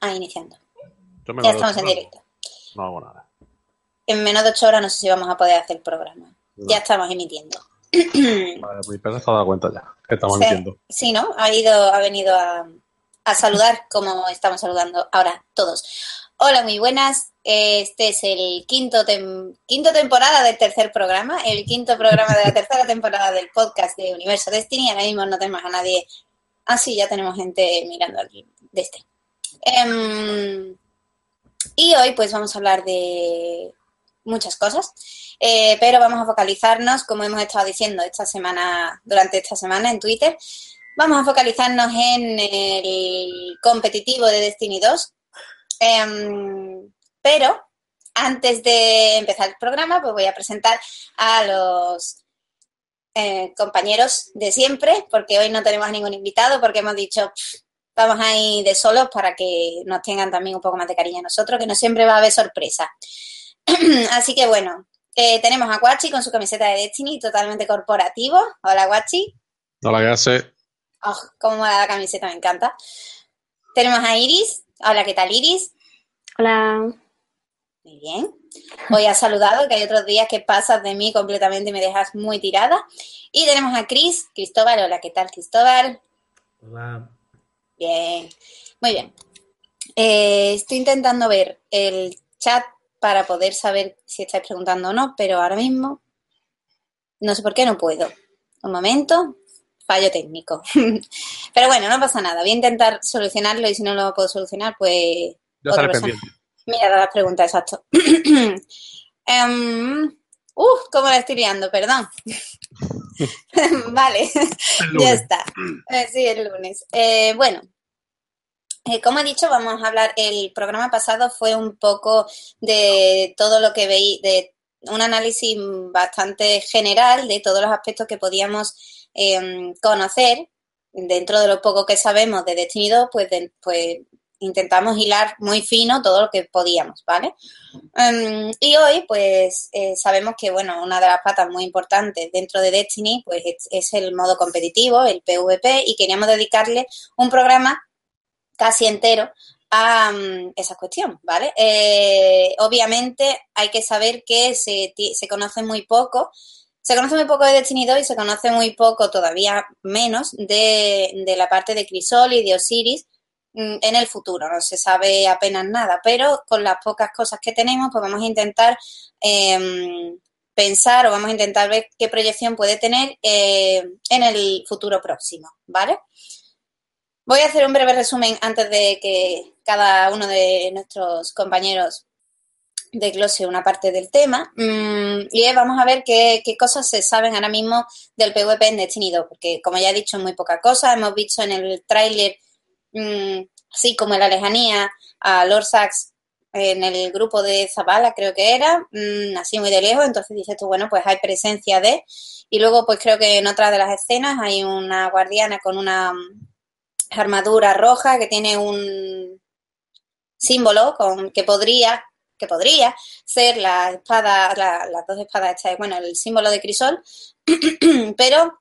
Ah, iniciando. Yo me Ya estamos en directo. No hago nada. En menos de ocho horas no sé si vamos a poder hacer el programa. Ya estamos emitiendo. Vale, mi perro se ha dado cuenta ya que estamos Sí, emitiendo. sí, ¿no? Ha ido, ha venido a, a saludar como estamos saludando ahora todos. Hola, muy buenas. Este es el quinto, tem- quinto temporada del tercer programa, el quinto programa de la tercera temporada del podcast de Universo Destiny. Ahora mismo no tenemos a nadie. Ah, sí, ya tenemos gente mirando aquí de este. Em, y hoy pues vamos a hablar de muchas cosas, eh, pero vamos a focalizarnos, como hemos estado diciendo esta semana, durante esta semana en Twitter, vamos a focalizarnos en el competitivo de Destiny 2. Em, pero antes de empezar el programa, pues voy a presentar a los eh, compañeros de siempre, porque hoy no tenemos ningún invitado, porque hemos dicho, "Pff, vamos a ir de solos para que nos tengan también un poco más de cariño a nosotros, que no siempre va a haber sorpresa. Así que bueno, eh, tenemos a Guachi con su camiseta de Destiny totalmente corporativo. Hola Guachi. No la que hace. Oh, cómo mola la camiseta, me encanta. Tenemos a Iris. Hola, ¿qué tal Iris? Hola. Muy bien. Hoy has saludado, que hay otros días que pasas de mí completamente y me dejas muy tirada. Y tenemos a Cris, Cristóbal. Hola, ¿qué tal Cristóbal? Hola. Bien, muy bien. Eh, estoy intentando ver el chat para poder saber si estáis preguntando o no, pero ahora mismo no sé por qué no puedo. Un momento, fallo técnico. pero bueno, no pasa nada. Voy a intentar solucionarlo y si no lo puedo solucionar, pues Ya otra persona. Mira las preguntas, exacto. Em, uf, cómo la estoy liando, perdón. vale, ya está. Eh, sí, el lunes. Eh, bueno, eh, como he dicho, vamos a hablar. El programa pasado fue un poco de todo lo que veis, de un análisis bastante general de todos los aspectos que podíamos em, conocer dentro de lo poco que sabemos de Destiny 2, pues, de- pues intentamos hilar muy fino todo lo que podíamos, ¿vale? Em, y hoy, pues, eh, sabemos que, bueno, una de las patas muy importantes dentro de Destiny, pues, es, es el modo competitivo, el PvP, y queríamos dedicarle un programa casi entero a mm, esa cuestión, ¿vale? Eh, obviamente hay que saber que se, se conoce muy poco, se conoce muy poco de Destiny 2 y se conoce muy poco, todavía menos, de, de la parte de Crisol y de Osiris en el futuro. No se sabe apenas nada, pero con las pocas cosas que tenemos, pues vamos a intentar em, pensar o vamos a intentar ver qué proyección puede tener eh, en el futuro próximo, ¿vale? Voy a hacer un breve resumen antes de que cada uno de nuestros compañeros desglose una parte del tema. Mm, y vamos a ver qué, qué cosas se saben ahora mismo del PvP en Destiny 2, porque como ya he dicho, muy poca cosa. Hemos visto en el tráiler, mm, así como en la lejanía, a Lord Sax en el grupo de Zabala, creo que era, mm, así muy de lejos. Entonces dices tú, bueno, pues hay presencia de. Y luego, pues creo que en otra de las escenas hay una guardiana con una mm, armadura roja que tiene un símbolo con que podría que podría ser la espada, la- las dos espadas bueno, el símbolo de Crisol, pero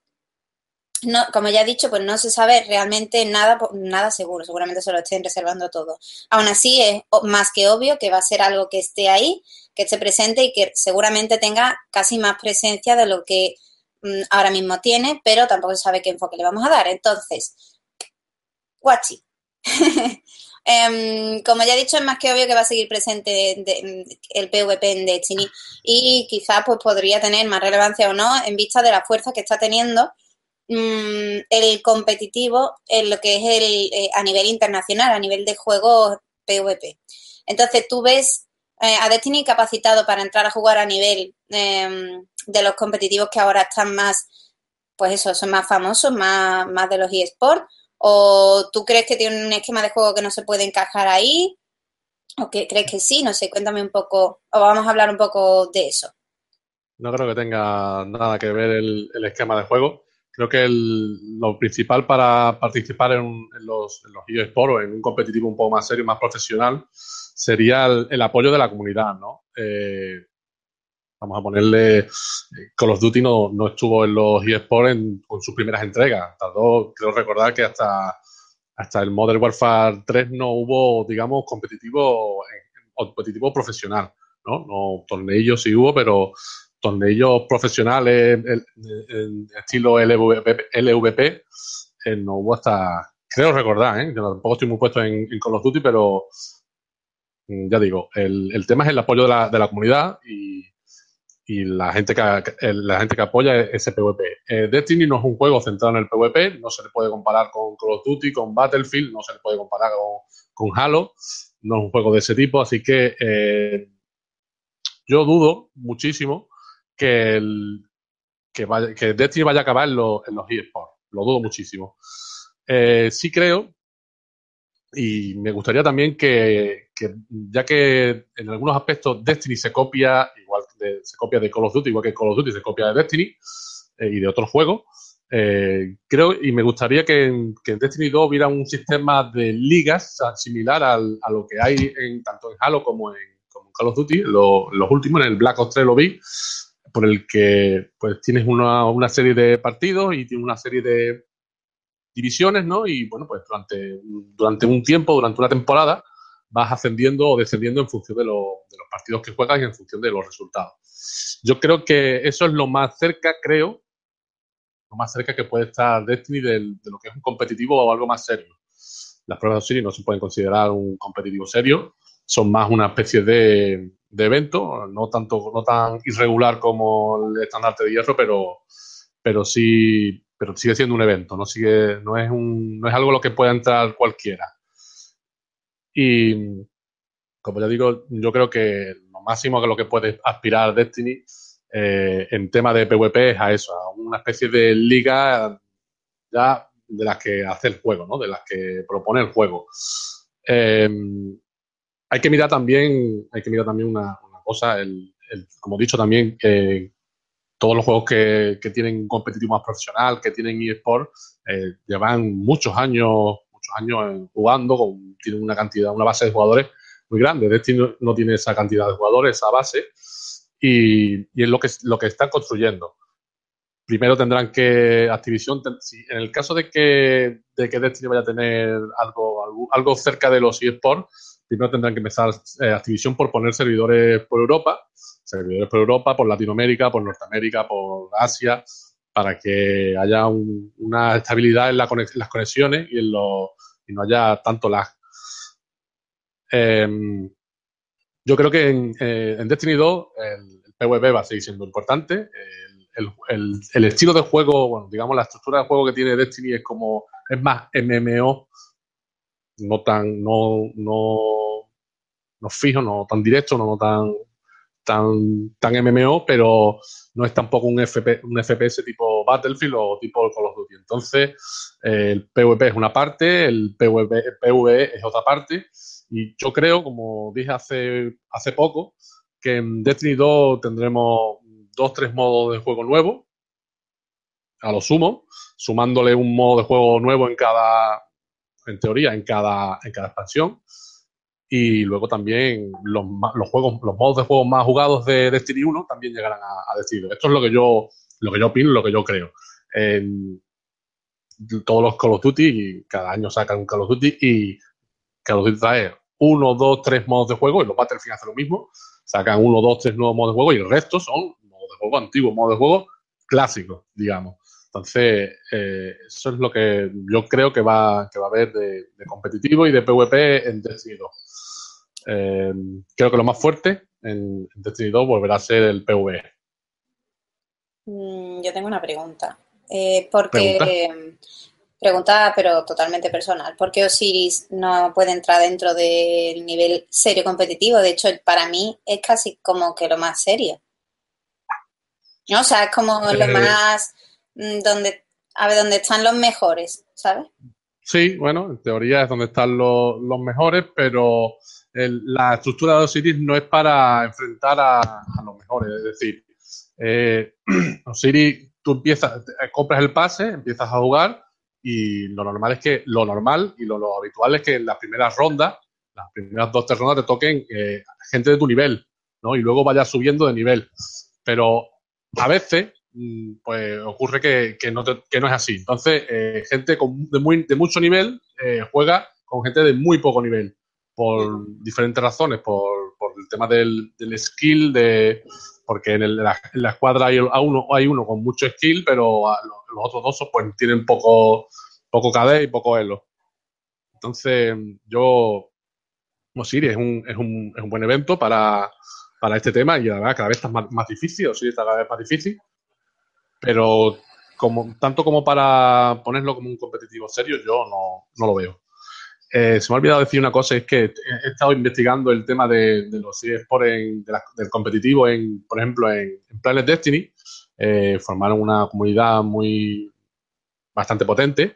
no, como ya he dicho, pues no se sabe realmente nada, nada seguro, seguramente se lo estén reservando todo. Aún así, es más que obvio que va a ser algo que esté ahí, que esté presente y que seguramente tenga casi más presencia de lo que mm, ahora mismo tiene, pero tampoco se sabe qué enfoque le vamos a dar. Entonces, Guachi. Em, como ya he dicho, es más que obvio que va a seguir presente el PvP en Destiny y quizás pues podría tener más relevancia o no en vista de la fuerza que está teniendo mm, el competitivo en lo que es el eh, a nivel internacional, a nivel de juegos PvP. Entonces tú ves eh, a Destiny capacitado para entrar a jugar a nivel em, de los competitivos que ahora están más, pues eso, son más famosos, más, más de los eSports, ¿O tú crees que tiene un esquema de juego que no se puede encajar ahí? ¿O que crees que sí? No sé, cuéntame un poco, o vamos a hablar un poco de eso. No creo que tenga nada que ver el, esquema de juego. Creo que lo principal para participar en, los, en eSports o en un competitivo un poco más serio, más profesional, sería el, apoyo de la comunidad, ¿no? Eh, vamos a ponerle, Call of Duty no, estuvo en los eSports con sus primeras entregas. Tardó, creo recordar que hasta, hasta el Modern Warfare 3 no hubo, digamos, competitivo, competitivo profesional, ¿no? No, torneillos sí hubo, pero torneillos profesionales estilo LVP, eh, no hubo hasta, creo recordar, ¿eh? tampoco estoy muy puesto en, Call of Duty, pero mm, ya digo, el, tema es el apoyo de la, de la comunidad y, y la gente que, la gente que apoya ese PvP. Eh, Destiny no es un juego centrado en el PvP, no se le puede comparar con Call of Duty, con Battlefield, no se le puede comparar con, Halo, no es un juego de ese tipo, así que eh, yo dudo muchísimo que, el, que, que Destiny vaya a acabar en, los eSports, lo dudo muchísimo. Eh, sí creo, y me gustaría también que, que, ya que en algunos aspectos Destiny se copia se copia de Call of Duty, igual que Call of Duty se copia de Destiny eh, y de otros juegos. Eh, creo y me gustaría que en, Destiny 2 hubiera un sistema de ligas similar a lo que hay en, tanto en Halo como en, Call of Duty, los últimos, en el Black Ops 3 lo vi, por el que pues tienes una, una serie de partidos y tienes una serie de divisiones, ¿no? Y bueno, pues durante, durante un tiempo, durante una temporada, vas ascendiendo o descendiendo en función de, los partidos que juegas y en función de los resultados. Yo creo que eso es lo más cerca, creo, lo más cerca que puede estar Destiny de, de lo que es un competitivo o algo más serio. Las pruebas de Osiris no se pueden considerar un competitivo serio, son más una especie de, de evento, no tanto, no tan irregular como el estandarte de hierro, pero, pero sí, pero sigue siendo un evento, no sigue, no es un, no es algo a lo que pueda entrar cualquiera. Y como ya digo, yo creo que lo máximo a lo que puede aspirar Destiny eh, en tema de PvP es a eso, a una especie de liga ya de las que hace el juego, ¿no? De las que propone el juego. Em, hay que mirar también, hay que mirar también una, cosa, el, como he dicho también, que todos los juegos que, tienen competitivo más profesional, que tienen eSport, eh, llevan muchos años años jugando, con, tiene una cantidad, una base de jugadores muy grande. Destiny no, tiene esa cantidad de jugadores, esa base, y, es lo que, lo que están construyendo. Primero tendrán que Activision, en el caso de que, de que Destiny vaya a tener algo, algo, cerca de los eSports, primero tendrán que empezar eh, Activision por poner servidores por Europa, servidores por Europa, por Latinoamérica, por Norteamérica, por Asia, para que haya una estabilidad en, las conexiones y, no haya tanto lag. Em, yo creo que en, eh, Destiny 2 el, PvP va a seguir siendo importante. El, estilo de juego, bueno, digamos, la estructura de juego que tiene Destiny es como, es más MMO, no tan, no, no, no fijo, no tan directo, no tan tan, tan MMO, pero no es tampoco un, FP, un FPS tipo Battlefield o tipo Call of Duty. Entonces, eh, el PvP es una parte, el PvP, PvE es otra parte, y yo creo, como dije hace, hace poco, que en Destiny 2 tendremos dos, tres modos de juego nuevos, a lo sumo, sumándole un modo de juego nuevo en cada, en teoría, en cada, en cada expansión y luego también los, los, juegos, los modos de juego más jugados de Destiny 1 también llegarán a, Destiny. Esto es lo que yo, lo que yo opino, lo que yo creo. En todos los Call of Duty, cada año sacan un Call of Duty y Call of Duty trae uno, dos, tres modos de juego y los Battlefield hacen lo mismo. Sacan uno, dos, tres nuevos modos de juego y el resto son modos de juego antiguos, modos de juego clásicos, digamos. Entonces, eh, eso es lo que yo creo que va, que va a haber de, de competitivo y de PvP en Destiny 2. Eh, creo que lo más fuerte en Destiny 2 volverá a ser el PvE. Mm, yo tengo una pregunta. Eh, porque. ¿Pregunta? pero totalmente personal. ¿Por qué Osiris no puede entrar dentro del nivel serio competitivo? De hecho, para mí es casi como que lo más serio. ¿No? O sea, es como lo eh. más. Mm, donde, a ver, donde están los mejores, ¿sabes? Sí, bueno, en teoría es donde están los, mejores, pero la estructura de Osiris no es para enfrentar a, los mejores. Es decir, eh, Osiris, tú empiezas, compras el pase, empiezas a jugar y lo normal es que, lo normal y lo, habitual es que en las primeras rondas, las primeras dos, tres rondas te toquen eh, gente de tu nivel, ¿no? Y luego vayas subiendo de nivel. Pero a veces, mm, pues ocurre que, no, que no, es así. Entonces, eh, gente de, muy, de mucho nivel eh, juega con gente de muy poco nivel, por diferentes razones, por, por el tema del, del skill, de porque en, la, escuadra hay, uno, hay uno con mucho skill, pero los, otros dos pues, tienen poco, poco KD y poco elo. Entonces, yo, Osiris es un, es un, es un buen evento para, para este tema y la verdad cada vez está más, más difícil, Osiris está cada vez más difícil, pero como, tanto como para ponerlo como un competitivo serio, yo no, no lo veo. Eh, se me ha olvidado decir una cosa, es que he estado investigando el tema de, los eSports del competitivo, en, por ejemplo, en, Planet Destiny. Eh, formaron una comunidad muy bastante potente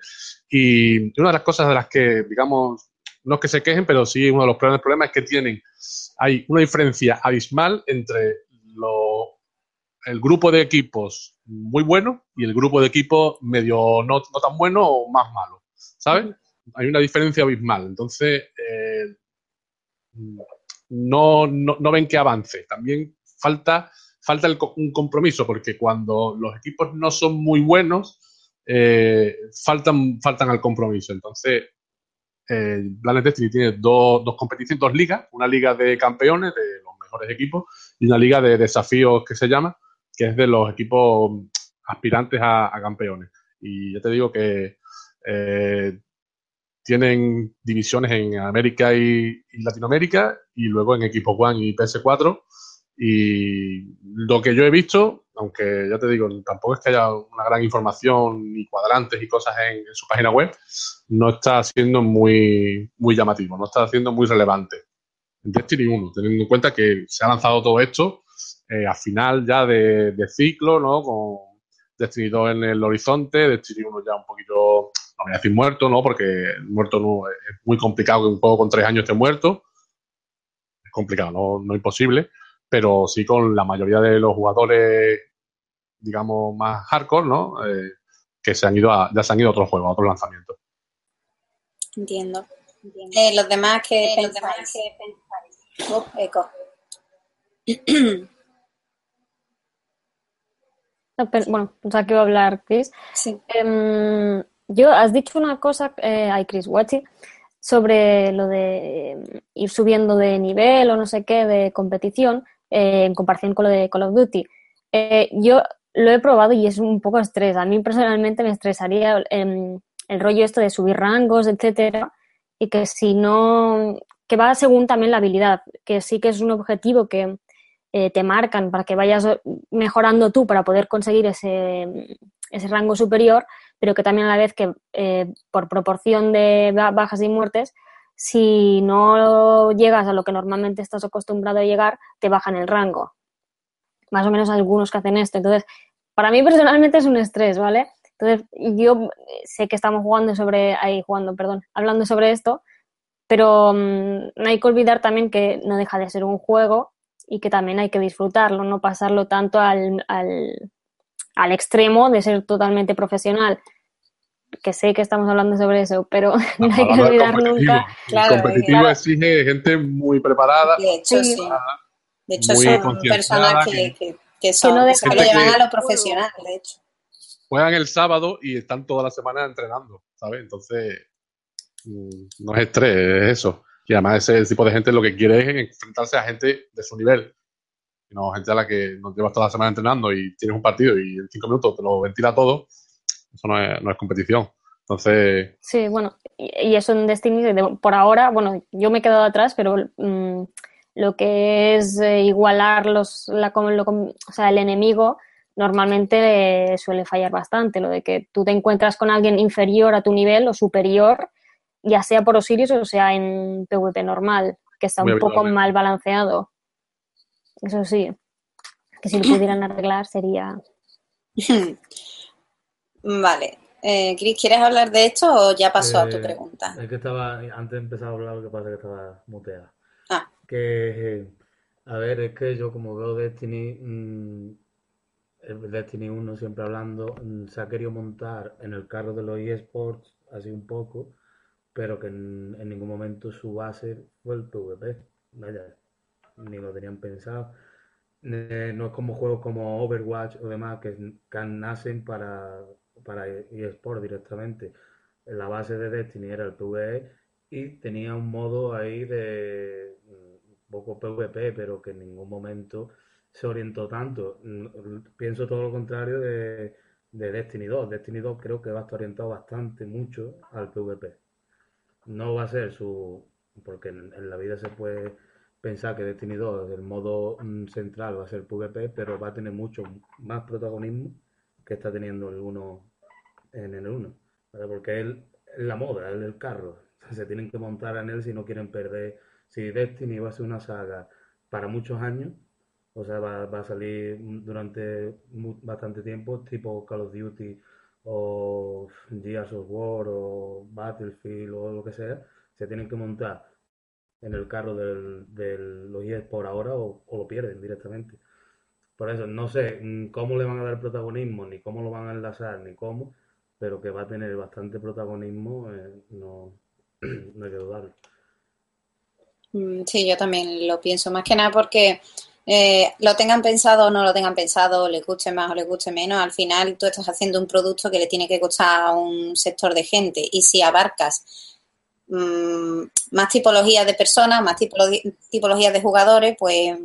y una de las cosas de las que, digamos, no es que se quejen, pero sí uno de los problemas, es que tienen, hay una diferencia abismal entre el grupo de equipos muy bueno y el grupo de equipos medio no, no tan bueno o más malo, ¿sabes? Hay una diferencia abismal. Entonces, eh, no, no, ven que avance. También falta, falta un compromiso, porque cuando los equipos no son muy buenos, eh, faltan, faltan al compromiso. Entonces, eh, Planet Destiny tiene dos, dos competiciones, dos ligas, una liga de campeones de los mejores equipos y una liga de desafíos que se llama, que es de los equipos aspirantes a, campeones. Y ya te digo que eh, tienen divisiones en América y, Latinoamérica y luego en Equipo One y PS4. Y lo que yo he visto, aunque ya te digo, tampoco es que haya una gran información ni cuadrantes y cosas en, su página web, no está siendo muy, muy llamativo, no está siendo muy relevante. En Destiny 1, teniendo en cuenta que se ha lanzado todo esto eh, a final ya de, de, ciclo, ¿no? Con Destiny 2 en el horizonte, Destiny 1 ya un poquito no voy a decir muerto, ¿no? Porque muerto no, es muy complicado que un juego con tres años esté muerto. Es complicado, no, no imposible. Pero sí con la mayoría de los jugadores, digamos, más hardcore, ¿no? Eh, que se han ido a, ya se han ido a otros juegos, a otros lanzamientos. Entiendo. Eh, los demás que eh, pensáis. Oh, eco. bueno, pensaba que iba a hablar Chris. Sí. Em, yo, has dicho una cosa, eh, hay Chris Watchy, sobre lo de eh, ir subiendo de nivel o no sé qué de competición eh, en comparación con lo de Call of Duty. Eh, yo lo he probado y es un poco estrés. A mí personalmente me estresaría el rollo esto de subir rangos, etcétera, y que si no, que va según también la habilidad, que sí que es un objetivo que te marcan para que vayas mejorando tú para poder conseguir ese, ese rango superior, pero que también a la vez que eh, por proporción de bajas y muertes, si no llegas a lo que normalmente estás acostumbrado a llegar, te bajan el rango. Más o menos algunos que hacen esto. Entonces, para mí personalmente es un estrés, ¿vale? Entonces, yo sé que estamos jugando sobre, ahí jugando, perdón, hablando sobre esto, pero mm, no hay que olvidar también que no deja de ser un juego y que también hay que disfrutarlo, no pasarlo tanto al, al extremo de ser totalmente profesional. Que sé que estamos hablando sobre eso, pero no hay que olvidar nunca. Claro, competitivo exige gente muy preparada. De hecho, sí. De hecho, son personas que, que, que, son, lo llevan a lo profesional, de hecho. Juegan el sábado y están toda la semana entrenando, ¿sabes? Entonces, mm, no es estrés, es eso. Y además ese tipo de gente lo que quiere es enfrentarse a gente de su nivel no gente a la que nos llevas toda la semana entrenando y tienes un partido y en cinco minutos te lo ventila todo, eso no es, no es competición. Entonces. Sí, bueno, y, eso en Destiny, por ahora, bueno, yo me he quedado atrás, pero mm, lo que es eh, igualar los, la, lo, o sea, el enemigo normalmente suele fallar bastante. Lo de que tú te encuentras con alguien inferior a tu nivel o superior, ya sea por Osiris o sea en PvP normal, que está un poco mal balanceado. Eso sí, que si lo pudieran arreglar sería... Vale. Eh, Chris, ¿quieres hablar de esto o ya pasó a tu Eh, pregunta? Es que estaba, antes de empezar a hablar, lo que pasa es que estaba muteada. Ah, Que, eh, a ver, es que yo como veo Destiny, mm, el Destiny 1 siempre hablando, mm, se ha querido montar en el carro de los eSports, así un poco, pero que en, en ningún momento su base fue el PvP. Vaya, ni lo tenían pensado. Eh, no es como juegos como Overwatch o demás que, nacen para, para eSport directamente. La base de Destiny era el PvE y tenía un modo ahí de mm, poco PvP, pero que en ningún momento se orientó tanto. Mm, Pienso todo lo contrario de, de Destiny 2. Destiny 2 creo que va a estar orientado bastante mucho al PvP. No va a ser su... porque en la vida se puede pensar que Destiny 2, el modo mm, central va a ser PvP, pero va a tener mucho más protagonismo que está teniendo el 1 en el 1. ¿vale? Porque él es la moda, él es el carro. Se tienen que montar en él si no quieren perder. Si Destiny va a ser una saga para muchos años, o sea, va, va a salir durante bastante tiempo, tipo Call of Duty o Gears of War o Battlefield o lo que sea, se tienen que montar en el carro del, del, los eSports ahora o, o lo pierden directamente. Por eso, no sé mm, cómo le van a dar protagonismo, ni cómo lo van a enlazar, ni cómo, pero que va a tener bastante protagonismo, eh, no, no hay que dudarlo. Mm, Sí, yo también lo pienso, más que nada porque eh, lo tengan pensado o no lo tengan pensado, les guste más o les guste menos, al final tú estás haciendo un producto que le tiene que gustar a un sector de gente y si abarcas mm, más tipologías de personas, más tipolo- tipologías de jugadores, pues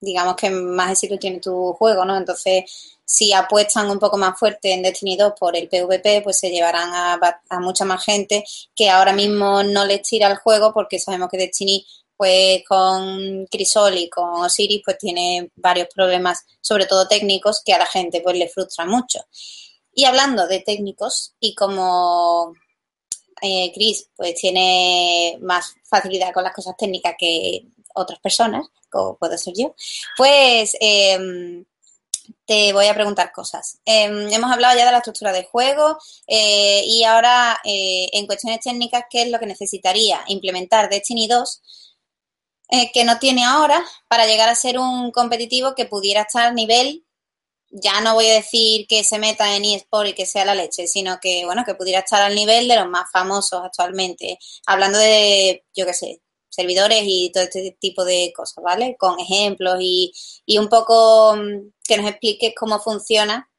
digamos que más éxito tiene tu juego, ¿no? Entonces, si apuestan un poco más fuerte en Destiny 2 por el PvP, pues se llevarán a mucha más gente que ahora mismo no les tira el juego porque sabemos que Destiny, pues con Crisol y con Osiris, pues tiene varios problemas, sobre todo técnicos, que a la gente pues le frustra mucho. Y hablando de técnicos, y como eh, Chris pues tiene más facilidad con las cosas técnicas que otras personas, como puedo ser yo, pues eh, te voy a preguntar cosas. Eh, hemos hablado ya de la estructura del juego eh, y ahora eh, en cuestiones técnicas, ¿qué es lo que necesitaría implementar Destiny 2 eh, que no tiene ahora para llegar a ser un competitivo que pudiera estar a nivel ya no voy a decir que se meta en eSport y que sea la leche, sino que, bueno, que pudiera estar al nivel de los más famosos actualmente. Hablando de, yo qué sé, servidores y todo este tipo de cosas, ¿vale? Con ejemplos y, y un poco mm, que nos expliques cómo funciona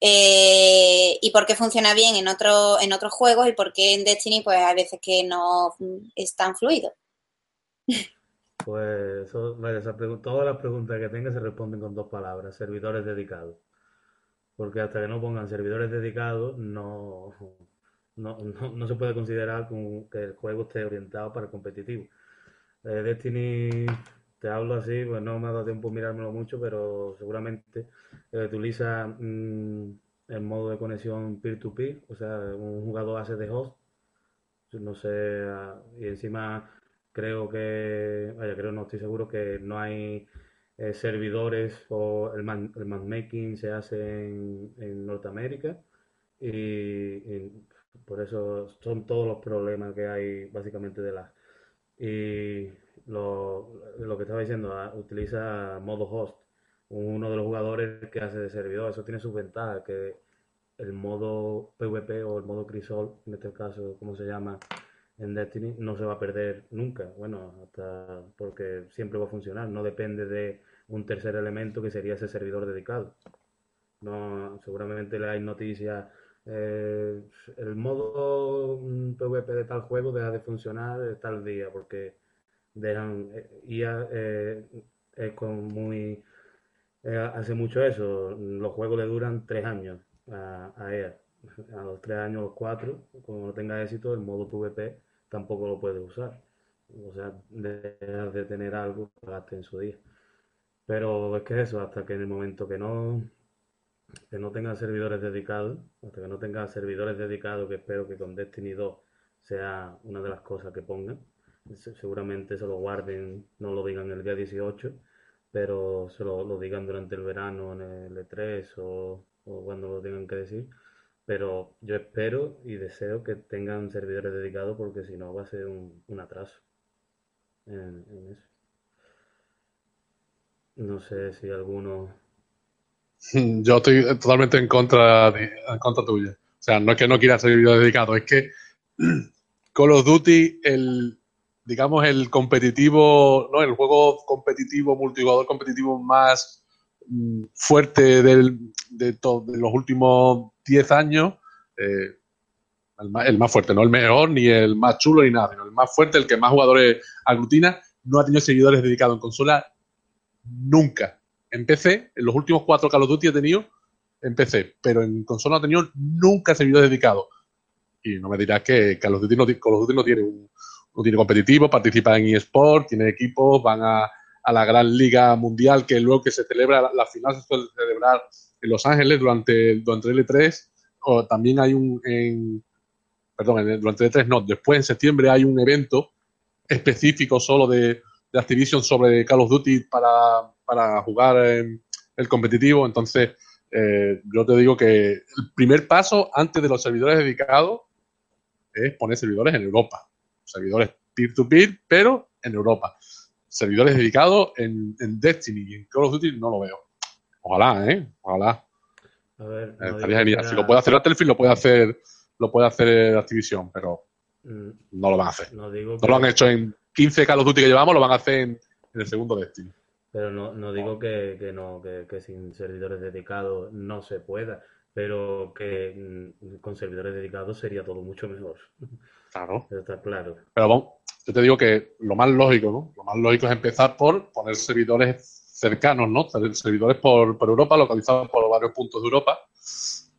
eh, y por qué funciona bien en, otro, en otros juegos y por qué en Destiny, pues hay veces que no mm, es tan fluido. Pues todas las preguntas que tenga se responden con dos palabras, servidores dedicados. Porque hasta que no pongan servidores dedicados, no, no, no, no se puede considerar que el juego esté orientado para competitivo. Eh, Destiny, te hablo así, pues no me ha dado tiempo mirármelo mucho, pero seguramente eh, utiliza mm, el modo de conexión peer-to-peer, o sea, un jugador hace de host, no sé, ah, y encima creo que, vaya, creo, no estoy seguro que no hay eh, servidores o el, man- el matchmaking se hace en, Norteamérica y, por eso son todos los problemas que hay básicamente de la y lo, lo que estaba diciendo, ah, utiliza modo host, uno de los jugadores que hace de servidor, eso tiene sus ventajas, que el modo PvP o el modo Crisol, en este caso, como se llama en Destiny, no se va a perder nunca, bueno, hasta porque siempre va a funcionar, no depende de un tercer elemento que sería ese servidor dedicado. No, seguramente le hay noticias. eh, el modo mm, PvP de tal juego deja de funcionar eh, tal día porque dejan eh, IA eh, es con muy eh, hace mucho eso. Los juegos le duran tres años a, a EA. A los tres años, los cuatro, cuando no tenga éxito, el modo PvP tampoco lo puede usar. O sea, dejas de tener algo que pagaste en su día. Pero es que eso, hasta que en el momento que no, que no tenga servidores dedicados, hasta que no tenga servidores dedicados, que espero que con Destiny 2 sea una de las cosas que pongan, se- seguramente se lo guarden, no lo digan el día 18, pero se lo, lo digan durante el verano en el E3 o, o cuando lo tengan que decir, Pero yo espero y deseo que tengan servidores dedicados porque si no va a ser un, atraso en, eso. No sé si alguno... Yo estoy totalmente en contra, de, en contra tuya. O sea, no es que no quiera servidores dedicados, es que Call of Duty, el, digamos, el competitivo, ¿no? El juego competitivo, multijugador competitivo más mm, fuerte del, de, de, los últimos 10 años, eh, el, más, fuerte, no el mejor, ni el más chulo, ni nada, sino el más fuerte, el que más jugadores aglutina, no ha tenido seguidores dedicados en consola nunca. En PC, en los últimos cuatro Call of Duty he tenido en PC, pero en consola no ha tenido nunca seguidores dedicados. Y no me dirás que Call of Duty no, Call of Duty no tiene un no tiene competitivo, participa en eSport, tiene equipos, van a, a, la gran liga mundial que luego que se celebra, la, final se suele celebrar Los Ángeles durante, durante el L3 o también hay un, en, perdón, durante el E3 no, después en septiembre hay un evento específico solo de, de Activision sobre Call of Duty para, para jugar en el competitivo, entonces eh, yo te digo que el primer paso antes de los servidores dedicados es poner servidores en Europa, servidores peer-to-peer, pero en Europa. Servidores dedicados en, en Destiny y en Call of Duty no lo veo. Ojalá, ¿eh? Ojalá. A ver, Estaría genial. Si lo puede hacer Battlefield, lo puede hacer, lo puede hacer Activision, pero mm. no lo van a hacer. No, digo lo han hecho en 15 Call of Duty que llevamos, lo van a hacer en, el segundo Destiny. Pero no, no digo que, que no, que, que, sin servidores dedicados no se pueda, pero que mm, con servidores dedicados sería todo mucho mejor. Claro. Está claro. Pero bueno, yo te digo que lo más lógico, ¿no? Lo más lógico es empezar por poner servidores cercanos, ¿no? Servidores por, por Europa, localizados por varios puntos de Europa,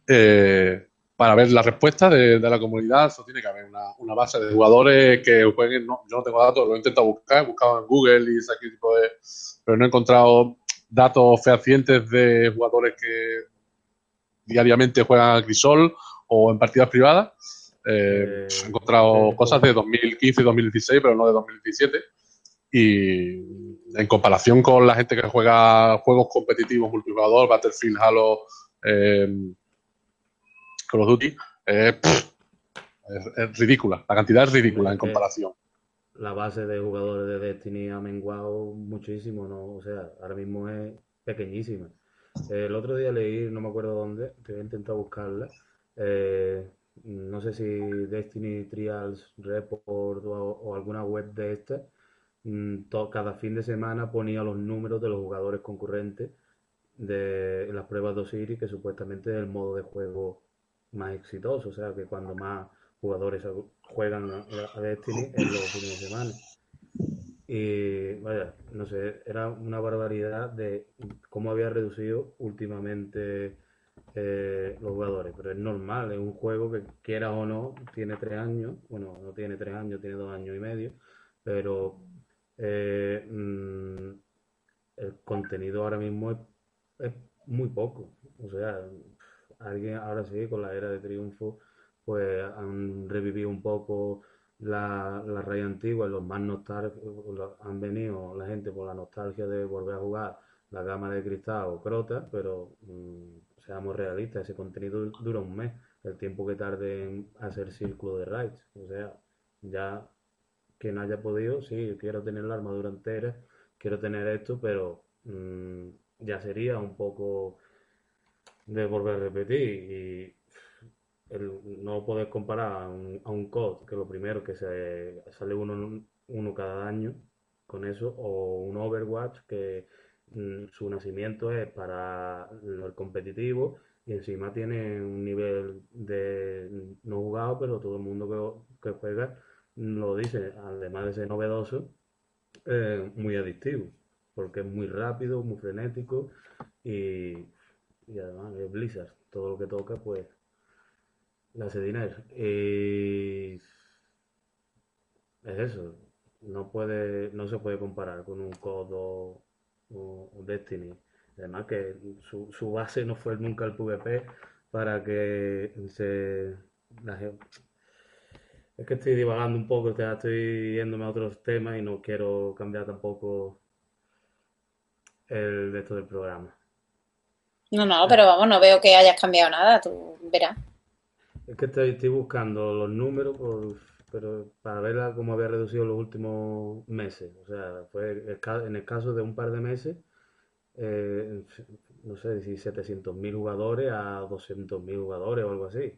eh, para ver la respuesta de, la comunidad. Eso tiene que haber una, base de jugadores que jueguen. No, yo no tengo datos, lo he intentado buscar, he buscado en Google y ese tipo de. Pero no he encontrado datos fehacientes de jugadores que diariamente juegan a Crisol o en partidas privadas. Eh, he encontrado cosas de 2015 y 2016, pero no de 2017. Y en comparación con la gente que juega juegos competitivos multijugador, Battlefield, Halo, eh, Call of Duty, es, ridícula. La cantidad es ridícula en comparación. La base de jugadores de Destiny ha menguado muchísimo, ¿no? O sea, ahora mismo es pequeñísima. El otro día leí, no me acuerdo dónde, voy a intentar buscarla. Eh, no sé si Destiny Trials Report o, alguna web de esta, mm, cada fin de semana ponía los números de los jugadores concurrentes de las pruebas de Osiris, que supuestamente es el modo de juego más exitoso, o sea que cuando más jugadores juegan a, Destiny es los fines de semana. Y vaya, no sé, era una barbaridad de cómo había reducido últimamente eh, los jugadores, pero es normal, es un juego que quiera o no, tiene tres años, bueno, no tiene tres años, tiene dos años y medio, pero eh, mm, el contenido ahora mismo es, muy poco, o sea, alguien ahora sí, con la era de triunfo, pues han revivido un poco la, la raya antigua, los más nostálgicos, han venido la gente por la nostalgia de volver a jugar la gama de cristal o crota, pero mm, seamos realistas, ese contenido dura un mes, el tiempo que tarde en hacer círculo de raids. O sea, ya quien haya podido, sí, quiero tener la armadura entera, quiero tener esto, pero mm, ya sería un poco de volver a repetir y no poder comparar a un, a un COD, que lo primero que se sale uno, uno cada año con eso, o un Overwatch que Mm, su nacimiento es para el competitivo y encima tiene un nivel de no jugado, pero todo el mundo que, juega lo dice, además de ser novedoso, muy adictivo, porque es muy rápido, muy frenético y, y además es Blizzard, todo lo que toca pues le hace dinero. Y es eso, no puede, no se puede comparar con un codo o, Destiny. Además que su, su, base no fue nunca el PvP para que se... es que estoy divagando un poco, estoy yéndome a otros temas y no quiero cambiar tampoco el de esto del programa. No, no, pero vamos, no veo que hayas cambiado nada, tú verás. Es que estoy, buscando los números pero para ver cómo había reducido los últimos meses. O sea, fue en el caso de un par de meses, eh, no sé si 700.000 jugadores a 200.000 jugadores o algo así.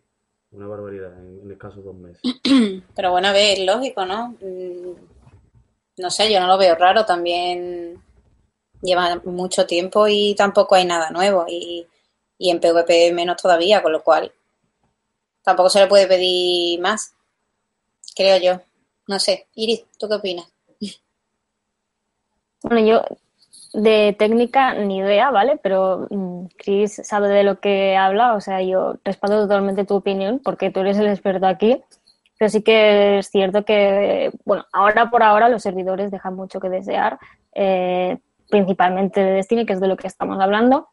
Una barbaridad en, el caso de dos meses. Pero bueno, a ver, es lógico, ¿no? Mm, no sé, yo no lo veo raro. También lleva mucho tiempo y tampoco hay nada nuevo. Y, y en PvP menos todavía, con lo cual tampoco se le puede pedir más, creo yo. No sé, Iris, ¿tú qué opinas? Bueno, yo de técnica ni idea, ¿vale? Pero mm, Chris sabe de lo que habla, o sea, yo respaldo totalmente tu opinión porque tú eres el experto aquí. Pero sí que es cierto que, bueno, ahora por ahora los servidores dejan mucho que desear, eh, principalmente de Destiny, que es de lo que estamos hablando.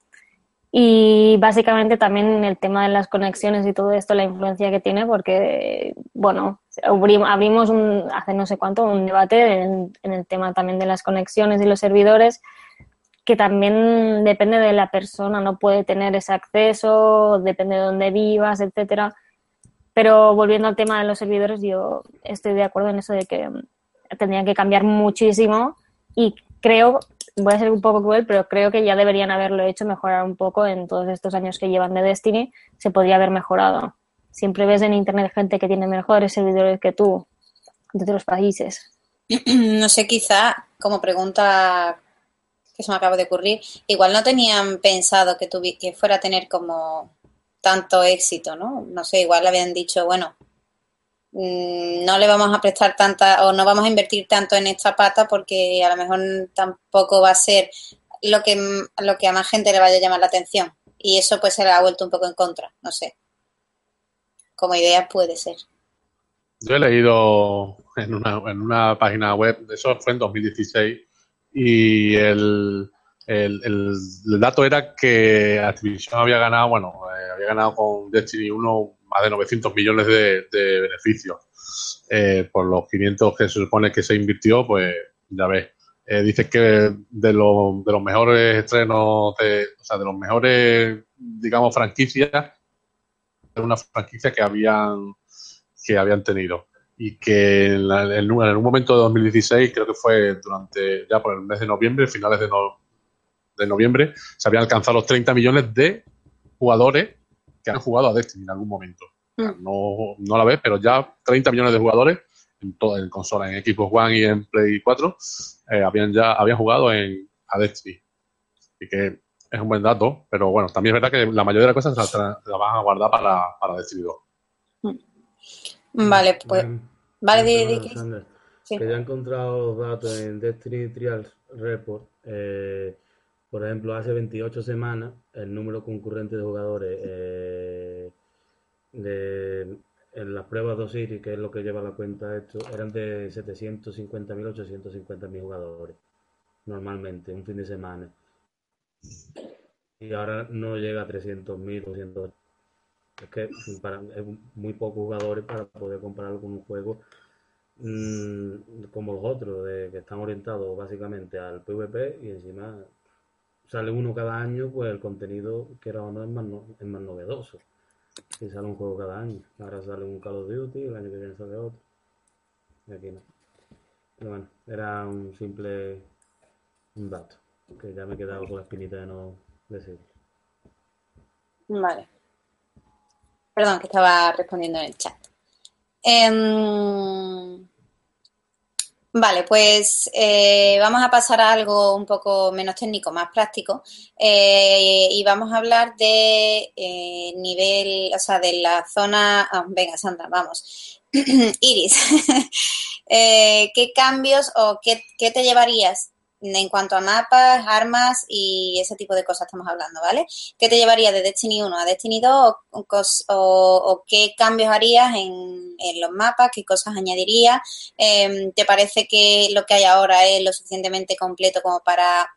Y básicamente también el tema de las conexiones y todo esto, la influencia que tiene, porque, bueno, abrimos un, hace no sé cuánto un debate en, el tema también de las conexiones y los servidores, que también depende de la persona, no puede tener ese acceso, depende de dónde vivas, etcétera. Pero volviendo al tema de los servidores, yo estoy de acuerdo en eso de que tendrían que cambiar muchísimo y creo voy a ser un poco cruel, pero creo que ya deberían haberlo hecho mejorar un poco en todos estos años que llevan de Destiny, se podría haber mejorado. Siempre ves en internet gente que tiene mejores servidores que tú de otros países. No sé, quizá como pregunta que se me acaba de ocurrir, igual no tenían pensado que, que fuera a tener como tanto éxito, ¿no? No sé, igual le habían dicho, bueno, Mm, no le vamos a prestar tanta o no vamos a invertir tanto en esta pata porque a lo mejor tampoco va a ser lo que, lo que a más gente le vaya a llamar la atención. Y eso pues se le ha vuelto un poco en contra, no sé. Como idea puede ser. Yo he leído en una, en una página web, eso fue en 2016, y el, el, dato era que Activision había ganado, bueno, eh, había ganado con Destiny 1 más de 900 millones de, beneficios. Eh, por los 500 que se supone que se invirtió, pues ya ves. Eh, dices que de, de los mejores estrenos, de, o sea, de los mejores, digamos, franquicias, de una franquicia que habían, que habían tenido. Y que en, un momento de 2016, creo que fue durante, ya por el mes de noviembre, finales de, de noviembre, se habían alcanzado los 30 millones de jugadores que han jugado a Destiny en algún momento. Mm. No, no la ves, pero ya 30 millones de jugadores en, toda, en consola, en Xbox One y en Play 4, eh, habían ya habían jugado en a Destiny. Así que es un buen dato, pero bueno, también es verdad que la mayoría de las cosas las la van a guardar para, para Destiny 2. Mm. Vale, pues. vale, Que ya he encontrado los datos en Destiny Trials Report. Eh, por ejemplo, hace 28 semanas el número concurrente de jugadores eh, de, en las pruebas de Osiris, que es lo que lleva la cuenta esto, eran de 750.000, 850.000 jugadores, normalmente, un fin de semana. Y ahora no llega a 300.000, 200. Es que para, es muy pocos jugadores para poder compararlo con un juego mmm, como los otros, de, que están orientados básicamente al PvP y encima sale uno cada año, pues el contenido, que era o no, es más, es más novedoso. Si sale un juego cada año. Ahora sale un Call of Duty, el año que viene sale otro. Y aquí no. Pero bueno, era un simple dato. Que ya me he quedado con la espinita de no decir. Vale. Perdón, que estaba respondiendo en el chat. Eh, Vale, pues eh, vamos a pasar a algo un poco menos técnico, más práctico, eh, y vamos a hablar de eh, nivel, o sea, de la zona. Ah, venga, Sandra, vamos. Iris, ¿qué cambios o qué, qué te llevarías en cuanto a mapas, armas y ese tipo de cosas estamos hablando, ¿vale? ¿Qué te llevaría de Destiny 1 a Destiny 2 o, qué cambios harías en, los mapas, qué cosas añadirías? Em, ¿Te parece que lo que hay ahora es lo suficientemente completo como para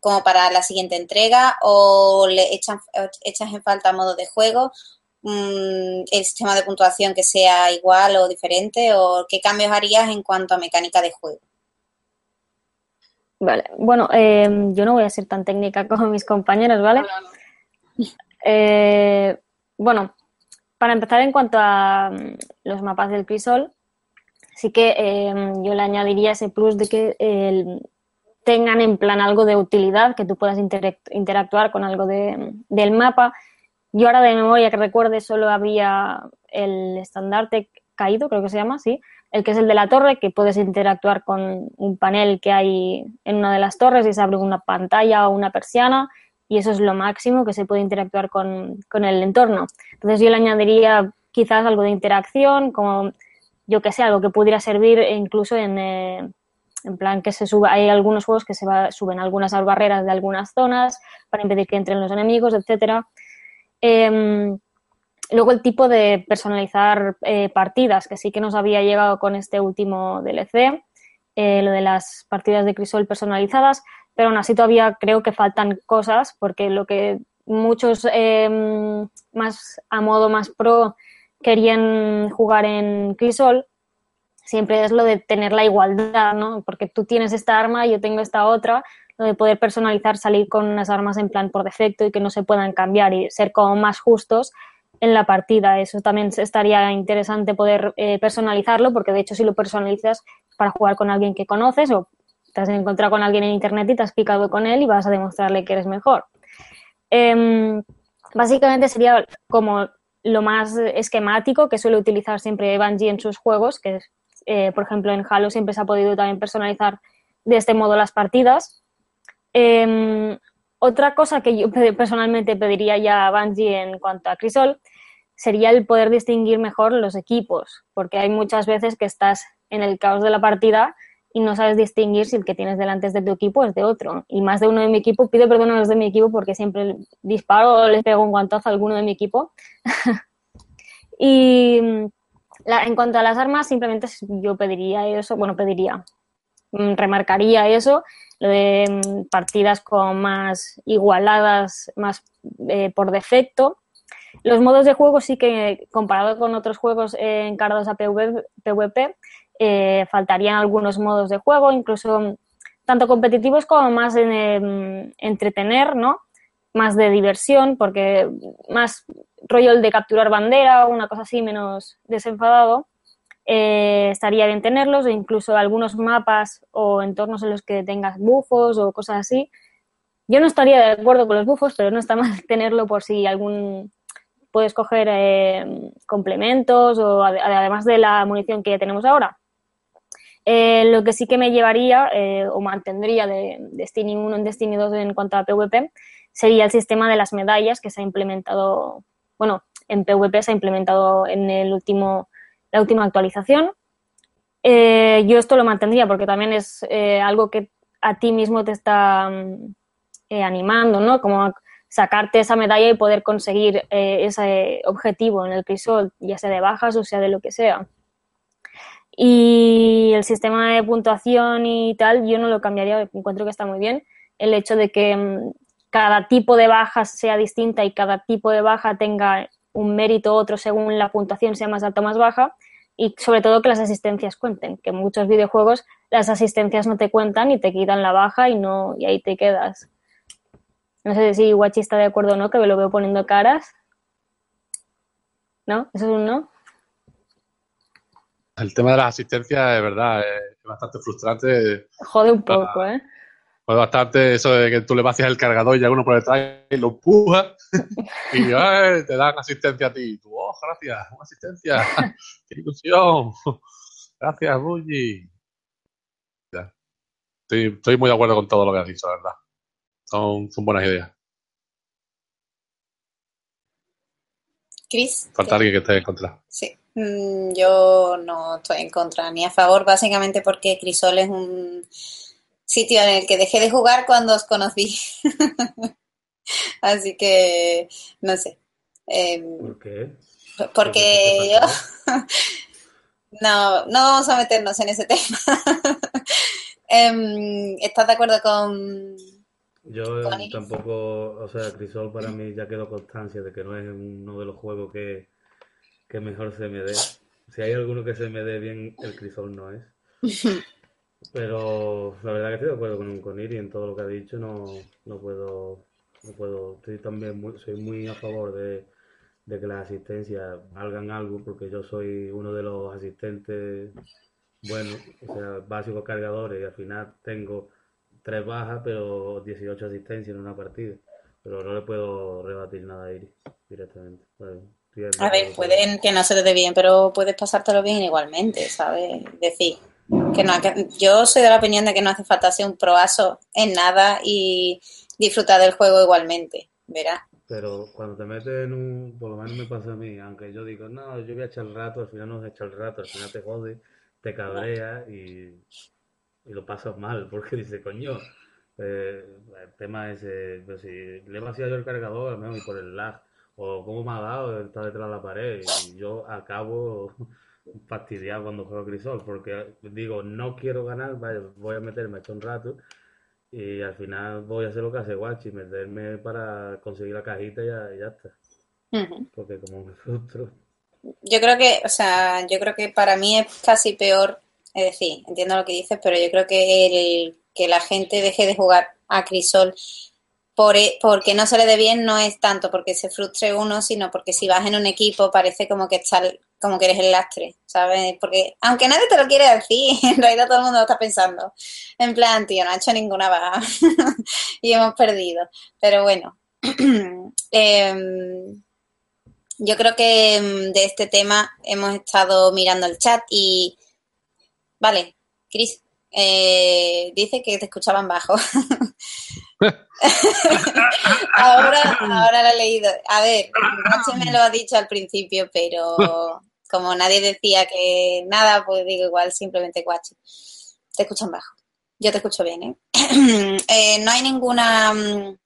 como para la siguiente entrega o le echan, echas en falta modo de juego mm, el sistema de puntuación que sea igual o diferente o qué cambios harías en cuanto a mecánica de juego. Vale, bueno, eh, yo no voy a ser tan técnica como mis compañeros, ¿vale? Eh, bueno, para empezar, en cuanto a mm, los mapas del crisol, sí que em, yo le añadiría ese plus de que tengan en plan algo de utilidad, que tú puedas interactuar con algo del mapa. Yo ahora de memoria que recuerde solo había el estandarte caído, creo que se llama, sí, el que es el de la torre, que puedes interactuar con un panel que hay en una de las torres y se abre una pantalla o una persiana y eso es lo máximo que se puede interactuar con, el entorno. Entonces yo le añadiría quizás algo de interacción, como yo que sé, algo que pudiera servir incluso en, eh, en plan que se suba, hay algunos juegos que se suben algunas barreras de algunas zonas para impedir que entren los enemigos, etcétera. Em, luego el tipo de personalizar eh, partidas, que sí que nos había llegado con este último DLC, eh, lo de las partidas de Crisol personalizadas, pero aún así todavía creo que faltan cosas porque lo que muchos em, más a modo más pro querían jugar en Crisol siempre es lo de tener la igualdad, ¿no? Porque tú tienes esta arma y yo tengo esta otra, lo de poder personalizar, salir con unas armas en plan por defecto y que no se puedan cambiar y ser como más justos en la partida. Eso también estaría interesante poder eh, personalizarlo, porque de hecho si lo personalizas para jugar con alguien que conoces o te has encontrado con alguien en internet y te has picado con él y vas a demostrarle que eres mejor. Em, básicamente sería como lo más esquemático que suele utilizar siempre Bungie en sus juegos, que eh, por ejemplo, en Halo siempre se ha podido también personalizar de este modo las partidas. Em, otra cosa que yo personalmente pediría ya a Bungie en cuanto a Crisol sería el poder distinguir mejor los equipos, porque hay muchas veces que estás en el caos de la partida y no sabes distinguir si el que tienes delante es de tu equipo o es de otro. Y más de uno de mi equipo, pido perdón a los de mi equipo porque siempre disparo o les pego un guantazo a alguno de mi equipo. y en cuanto a las armas, simplemente yo pediría eso, bueno, pediría, mm, remarcaría eso, lo de mm, partidas como más igualadas, más eh, por defecto. Los modos de juego sí que, comparado con otros juegos eh, encargados a PvP, eh, faltarían algunos modos de juego, incluso tanto competitivos como más en, em, entretener, ¿no? Más de diversión, porque más rollo el de capturar bandera o una cosa así menos desenfadado. Eh, estaría bien tenerlos, o incluso algunos mapas o entornos en los que tengas bufos o cosas así. Yo no estaría de acuerdo con los bufos, pero no está mal tenerlo por si algún puedes coger eh, complementos o además de la munición que tenemos ahora. Eh, lo que sí que me llevaría eh, o mantendría de Destiny 1 en Destiny 2 en cuanto a PvP sería el sistema de las medallas que se ha implementado, bueno, en PvP se ha implementado en el último, la última actualización. Eh, yo esto lo mantendría porque también es algo que a ti mismo te está animando, ¿no? Como sacarte esa medalla y poder conseguir ese objetivo en el crisol, ya sea de bajas o sea de lo que sea. Y el sistema de puntuación y tal, yo no lo cambiaría, encuentro que está muy bien. El hecho de que mm, cada tipo de baja sea distinta y cada tipo de baja tenga un mérito otro según la puntuación sea más alta o más baja. Y sobre todo que las asistencias cuenten, que en muchos videojuegos las asistencias no te cuentan y te quitan la baja y no y ahí te quedas. No sé si Guachi está de acuerdo o no, que me lo veo poniendo caras. ¿No? ¿Eso es un no? El tema de las asistencias, es verdad, es bastante frustrante. Jode un poco, ¿eh? Jode bastante eso de que tú le vacias el cargador y ya uno por detrás y lo empuja y te dan asistencia a ti. tú, oh, gracias, una asistencia. ¡Qué ilusión! Gracias, Bully. Estoy, estoy, muy de acuerdo con todo lo que has dicho, la verdad. Son, son buenas ideas. Chris. Falta alguien que esté en contra. Sí. Mm, yo no estoy en contra ni a favor, básicamente porque Crisol es un sitio en el que dejé de jugar cuando os conocí. Así que, no sé. Em, ¿Por qué? Porque yo... no, no vamos a meternos en ese tema. Em, ¿Estás de acuerdo con... Yo tampoco, o sea, Crisol para mí ya quedó constancia de que no es uno de los juegos que que mejor se me dé. Si hay alguno que se me dé bien, el crisol no es. Pero la verdad que estoy de acuerdo con, con Iri en todo lo que ha dicho. No, no puedo, no puedo. Estoy también muy, soy muy a favor de, de que las asistencias valgan algo, porque yo soy uno de los asistentes, bueno, o sea, básicos cargadores, y al final tengo tres bajas, pero 18 asistencias en una partida. Pero no le puedo rebatir nada a Iris directamente. a ver, pueden que no se te dé bien, pero puedes pasártelo bien igualmente, ¿sabes? Decir, que no, yo soy de la opinión de que no hace falta ser un proazo en nada y disfrutar del juego igualmente, ¿verdad? Pero cuando te metes en un, por lo menos me pasa a mí, aunque yo digo, no, yo voy a echar el rato, al final no a echar el rato, al final te jode, te cabrea y, y lo pasas mal, porque dice, coño, eh, el tema es, eh, pues si le he vaciado yo el cargador, al menos y por el lag, o cómo me ha dado, está detrás de la pared, y yo acabo fastidiado cuando juego Crisol, porque digo, no quiero ganar, voy a meterme esto un rato, y al final voy a hacer lo que hace Guachi, meterme para conseguir la cajita y ya, está. Porque como me frustro. Yo creo que, o sea, yo creo que para mí es casi peor, es decir, entiendo lo que dices, pero yo creo que el que la gente deje de jugar a Crisol por, e, porque no se le dé bien no es tanto porque se frustre uno, sino porque si vas en un equipo parece como que estás, como que eres el lastre, ¿sabes? Porque aunque nadie te lo quiere decir, en realidad todo el mundo lo está pensando. En plan, tío, no ha hecho ninguna baja y hemos perdido. Pero bueno, em, yo creo que em, de este tema hemos estado mirando el chat y, vale, Cris, eh, dice que te escuchaban bajo. ahora, ahora lo he leído. A ver, no me lo ha dicho al principio, pero como nadie decía que nada, pues digo igual, simplemente guacho. Te escuchan bajo. Yo te escucho bien, ¿eh? eh no hay ninguna mm,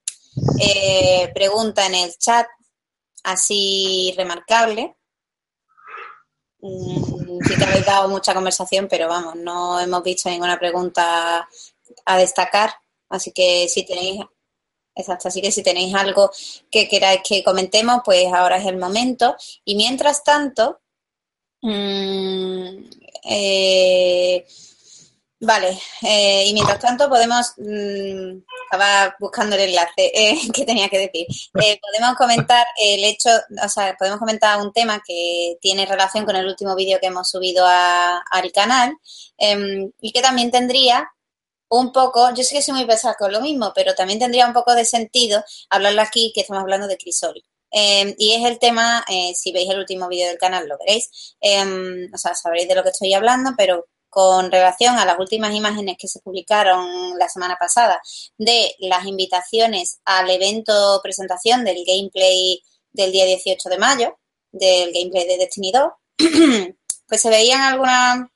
eh, pregunta en el chat así remarcable. Mm, sí que habéis dado mucha conversación, pero vamos, no hemos visto ninguna pregunta a destacar. Así que si tenéis, exacto, así que si tenéis algo que queráis que comentemos, pues ahora es el momento. Y mientras tanto, mmm, eh, Vale, eh, y mientras tanto podemos, mm, estaba buscando el enlace eh, que tenía que decir, eh, podemos comentar el hecho, o sea, podemos comentar un tema que tiene relación con el último vídeo que hemos subido al canal em, y que también tendría un poco, yo sé que soy muy pesada con lo mismo, pero también tendría un poco de sentido hablarlo aquí, que estamos hablando de crisol. Em, y es el tema, si veis el último vídeo del canal lo veréis, em, o sea, sabréis de lo que estoy hablando, pero con relación a las últimas imágenes que se publicaron la semana pasada de las invitaciones al evento presentación del gameplay del día 18 de mayo, del gameplay de Destiny 2, pues se veían algunas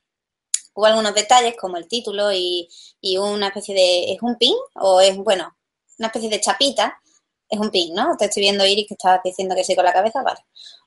hubo algunos detalles como el título y, y, una especie de es un pin o es bueno una especie de chapita es un pin, ¿no? Te estoy viendo, Iris, que estabas diciendo que sí con la cabeza, vale.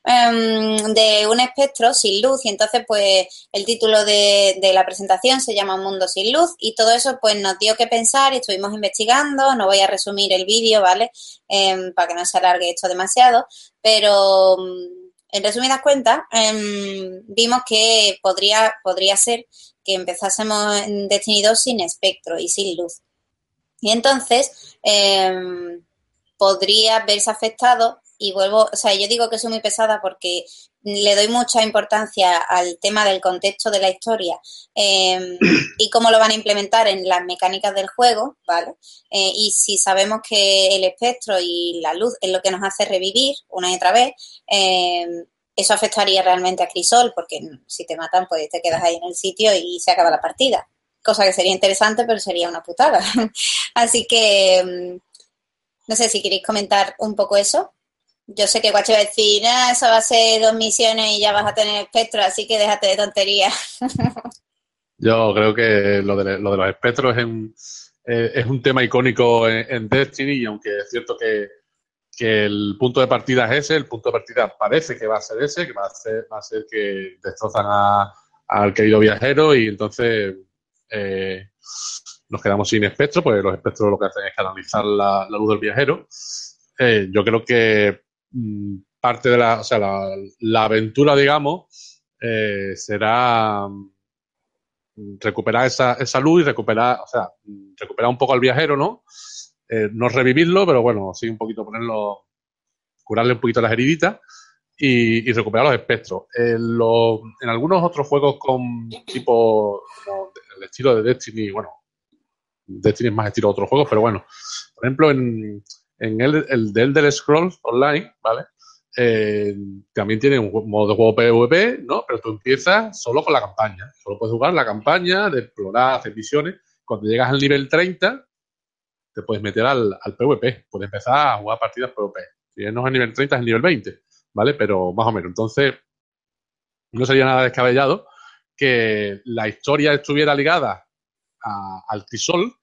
Em, de un espectro sin luz y entonces pues el título de, la presentación se llama Un mundo sin luz y todo eso pues nos dio que pensar y estuvimos investigando, no voy a resumir el vídeo, ¿vale? Em, para que no se alargue esto demasiado, pero mm, en resumidas cuentas em, vimos que podría, podría ser que empezásemos en Destiny 2 sin espectro y sin luz. Y entonces podría verse afectado y vuelvo, o sea, yo digo que soy muy pesada porque le doy mucha importancia al tema del contexto de la historia em, y cómo lo van a implementar en las mecánicas del juego, ¿vale? Eh, y si sabemos que el espectro y la luz es lo que nos hace revivir una y otra vez, em, eso afectaría realmente a Crisol, porque si te matan, pues te quedas ahí en el sitio y se acaba la partida. Cosa que sería interesante, pero sería una putada. Así que em, no sé si queréis comentar un poco eso. Yo sé que Guacho va eso va a ser dos misiones y ya vas a tener espectro, así que déjate de tonterías. Yo creo que lo de, lo de los espectros es un, eh, es un tema icónico en, Destiny y aunque es cierto que, el punto de partida es ese, el punto de partida parece que va a ser ese, que va a ser, que destrozan al querido viajero y entonces eh, nos quedamos sin espectro, pues los espectros lo que hacen es canalizar la, luz del viajero. Eh, yo creo que parte de la, o sea, la, aventura, digamos, eh, será mm, recuperar esa, esa, luz y recuperar, o sea, mm, recuperar un poco al viajero, ¿no? Eh, no revivirlo, pero bueno, sí un poquito ponerlo, curarle un poquito las heriditas. y, recuperar los espectros. En, en, algunos otros juegos con tipo el estilo de Destiny, bueno, Destiny es más estilo de otros juegos, pero bueno, por ejemplo, en, en el, el de Elder Scrolls Online, ¿vale? Eh, también tiene un modo de juego PvP, ¿no? Pero tú empiezas solo con la campaña. Solo puedes jugar la campaña, explorar, hacer misiones. Cuando llegas al nivel 30, te puedes meter al, al PvP. Puedes empezar a jugar partidas PvP. Si no es el nivel 30, es el nivel 20, ¿vale? Pero más o menos. Entonces, no sería nada descabellado que la historia estuviera ligada al crisol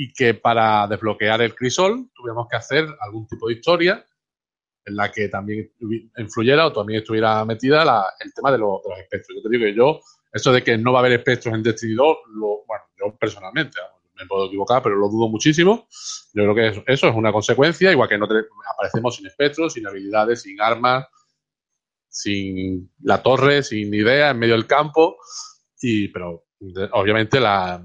y que para desbloquear el crisol tuviéramos que hacer algún tipo de historia en la que también influyera o también estuviera metida el tema de, los espectros. Yo te digo que yo, eso de que no va a haber espectros en Destiny 2, lo, bueno, yo personalmente, me puedo equivocar, pero lo dudo muchísimo. Yo creo que eso, es una consecuencia, igual que no aparecemos sin espectros, sin habilidades, sin armas, sin la torre, sin idea, en medio del campo. Y, pero obviamente la,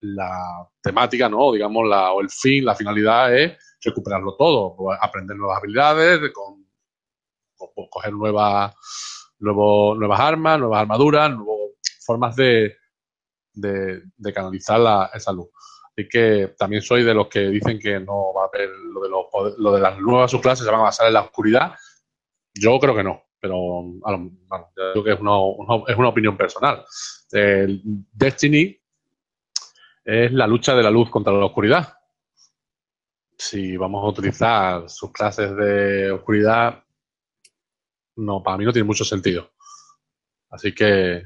la temática, ¿no? Digamos, la, o el fin, la finalidad es recuperarlo todo, aprender nuevas habilidades, con, coger nuevas, nuevas armas, nuevas armaduras, nuevas formas de, de, canalizar la, esa luz. Así que también soy de los que dicen que no va a haber lo de, los, lo de las nuevas subclases se van a basar en la oscuridad. Yo creo que no, pero bueno, creo que es una, es una opinión personal. El Destiny es la lucha de la luz contra la oscuridad. Si vamos a utilizar sus clases de oscuridad, no, para mí no tiene mucho sentido. Así que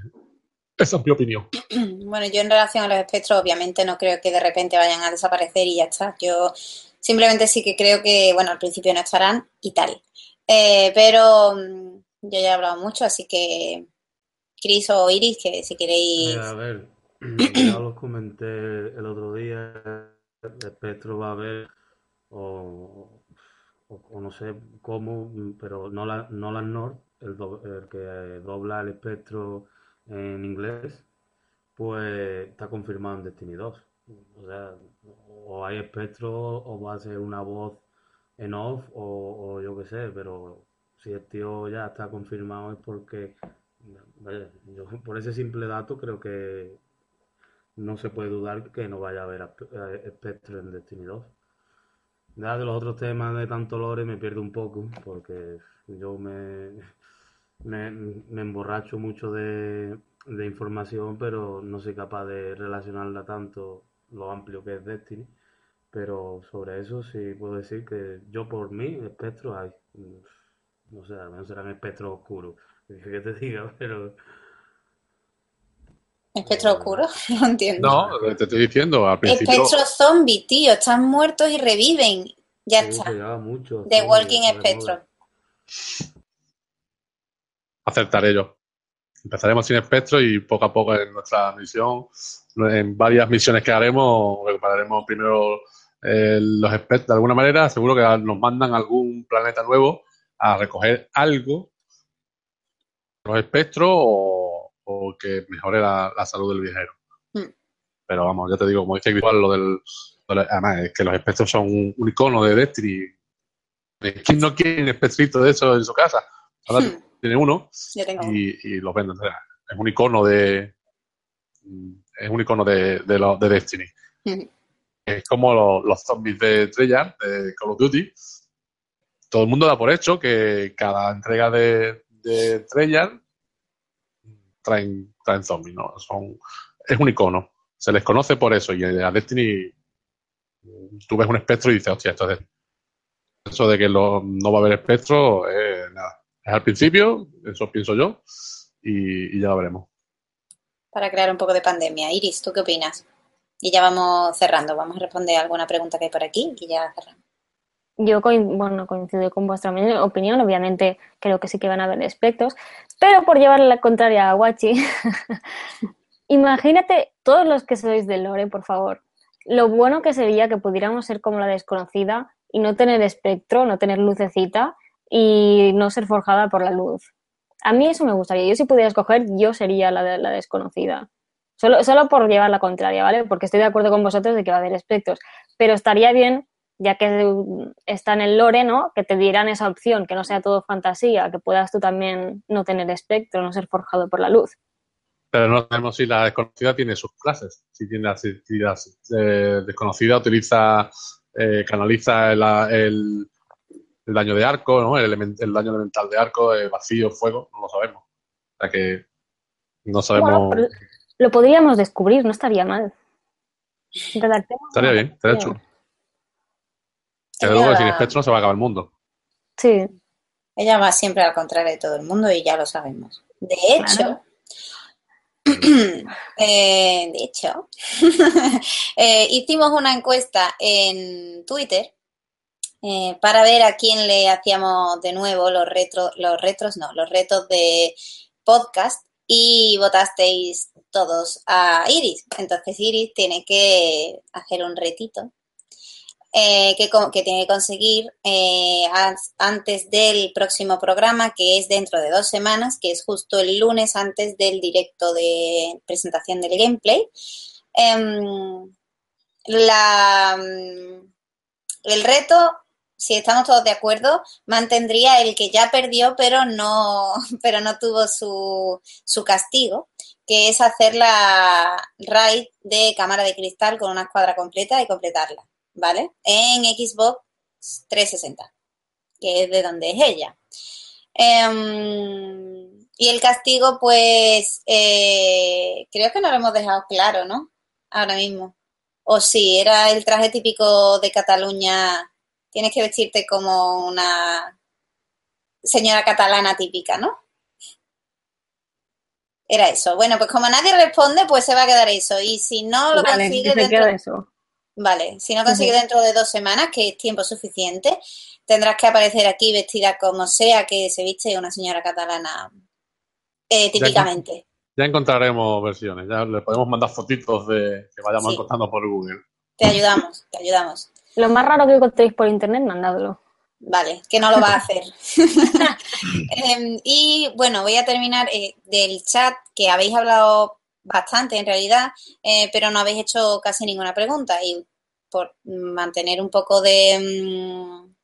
esa es mi opinión. Bueno, yo en relación a los espectros, obviamente no creo que de repente vayan a desaparecer y ya está. Yo simplemente sí que creo que, bueno, al principio no estarán y tal. Eh, pero mm, yo ya he hablado mucho, así que Cris o Iris, que si queréis... a ver, ya lo comenté el otro día, el espectro va a haber, o, no sé cómo, pero Nolan, Nolan North, el, el que dobla el espectro en inglés, pues está confirmado en Destiny 2. O sea, o hay espectro o va a ser una voz en off o, yo qué sé, pero si el tío ya está confirmado es porque, por ese simple dato creo que no se puede dudar que no vaya a haber espectro en Destiny 2. Ya de los otros temas de tanto lore me pierdo un poco porque yo me, me, emborracho mucho de, información, pero no soy capaz de relacionarla tanto lo amplio que es Destiny. Pero sobre eso sí puedo decir que yo por mí, espectros hay. No sé, al menos serán espectros oscuros. Que te diga, pero Espectro oscuro, no entiendo. No, te estoy diciendo al principio. Espectro zombie, tío, están muertos y reviven. Ya está. The Walking Spectro. Acertaré yo. Empezaremos sin espectro y poco a poco en nuestra misión, en varias misiones que haremos, recuperaremos primero eh, los espectros de alguna manera. Seguro que nos mandan algún planeta nuevo a recoger algo, los espectros o o que mejore la, salud del viajero. Hmm. Pero vamos, ya te digo, como dice igual lo del... Además, es que los espectros son un, icono de Destiny. ¿Quién no quiere un espectrito de eso en su casa? Ahora hmm. tiene uno y, y los venden. es un icono de... Es un icono de, de, de Destiny. Hmm. Es como los, zombies de Treyarch, de Call of Duty. Todo el mundo da por hecho que cada entrega de, de Treyarch traen, traen zombies, ¿no? Son, es un icono. Se les conoce por eso. Y a Destiny tú ves un espectro y dices, hostia, esto es eso de que no va a haber espectro, eh, nada. Es al principio, eso pienso yo, y, ya lo veremos. Para crear un poco de pandemia. Iris, ¿tú qué opinas? Y ya vamos cerrando. Vamos a responder alguna pregunta que hay por aquí y ya cerramos. Yo bueno, coincido con vuestra opinión, obviamente creo que sí que van a haber espectros, pero por llevarle la contraria a Wachi, imagínate todos los que sois de Lore, por favor, lo bueno que sería que pudiéramos ser como la desconocida y no tener espectro, no tener lucecita y no ser forjada por la luz. A mí eso me gustaría. Yo si pudiera escoger, yo sería la, la desconocida. Solo, solo por llevar la contraria, ¿vale? Porque estoy de acuerdo con vosotros de que va a haber espectros. Pero estaría bien ya que está en el lore, ¿no? Que te dieran esa opción, que no sea todo fantasía, que puedas tú también no tener espectro, no ser forjado por la luz. Pero no sabemos si la desconocida tiene sus clases. Si tiene la, si la eh, desconocida utiliza, eh, canaliza el, el, el, daño de arco, ¿no? El, el daño elemental de arco, el vacío, fuego, no lo sabemos. O sea que no sabemos. Bueno, lo podríamos descubrir, no estaría mal. Redactemos estaría bien, estaría chulo. Desde luego que sin espectro se va a acabar el mundo. Sí. Ella va siempre al contrario de todo el mundo y ya lo sabemos. De hecho, claro. eh, de hecho, eh, hicimos una encuesta en Twitter eh, para ver a quién le hacíamos de nuevo los retros, los retros, no, los retos de podcast y votasteis todos a Iris. Entonces Iris tiene que hacer un retito eh, que, tiene que conseguir eh, antes del próximo programa, que es dentro de dos semanas, que es justo el lunes antes del directo de presentación del gameplay. Eh, la, el reto, si estamos todos de acuerdo, mantendría el que ya perdió, pero no, pero no tuvo su, su castigo, que es hacer la raid de cámara de cristal con una escuadra completa y completarla. ¿Vale? En Xbox 360, que es de donde es ella. Eh, y el castigo, pues, eh, creo que no lo hemos dejado claro, ¿no? Ahora mismo. O sí, era el traje típico de Cataluña. Tienes que vestirte como una señora catalana típica, ¿no? Era eso. Bueno, pues como nadie responde, pues se va a quedar eso. Y si no lo vale, consigue dentro... eso. Vale, si no consigue dentro de dos semanas, que es tiempo suficiente, tendrás que aparecer aquí vestida como sea que se viste una señora catalana eh, típicamente. Ya, ya, encontraremos versiones, ya le podemos mandar fotitos de que vayamos sí. encontrando por Google. Te ayudamos, te ayudamos. Lo más raro que encontréis por internet, mandadlo. Vale, que no lo va a hacer. eh, y bueno, voy a terminar eh, del chat que habéis hablado bastante en realidad, eh, pero no habéis hecho casi ninguna pregunta y por mantener un poco de, mmm,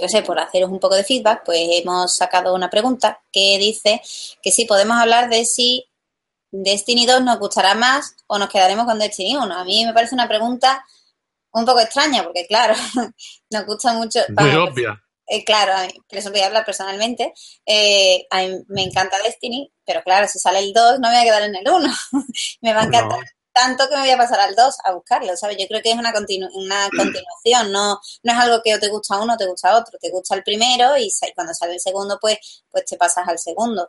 yo sé, por haceros un poco de feedback, pues hemos sacado una pregunta que dice que si podemos hablar de si Destiny 2 nos gustará más o nos quedaremos con Destiny 1. A mí me parece una pregunta un poco extraña porque, claro, nos gusta mucho... Muy obvia. Eh, claro, a mí, eso voy a hablar personalmente. Eh, a mí me encanta Destiny, pero claro, si sale el 2 no me voy a quedar en el 1. me va a encantar no. tanto que me voy a pasar al 2 a buscarlo, ¿sabes? Yo creo que es una, continu una continuación, no, no es algo que o te gusta uno o te gusta otro. Te gusta el primero y cuando sale el segundo, pues, pues te pasas al segundo.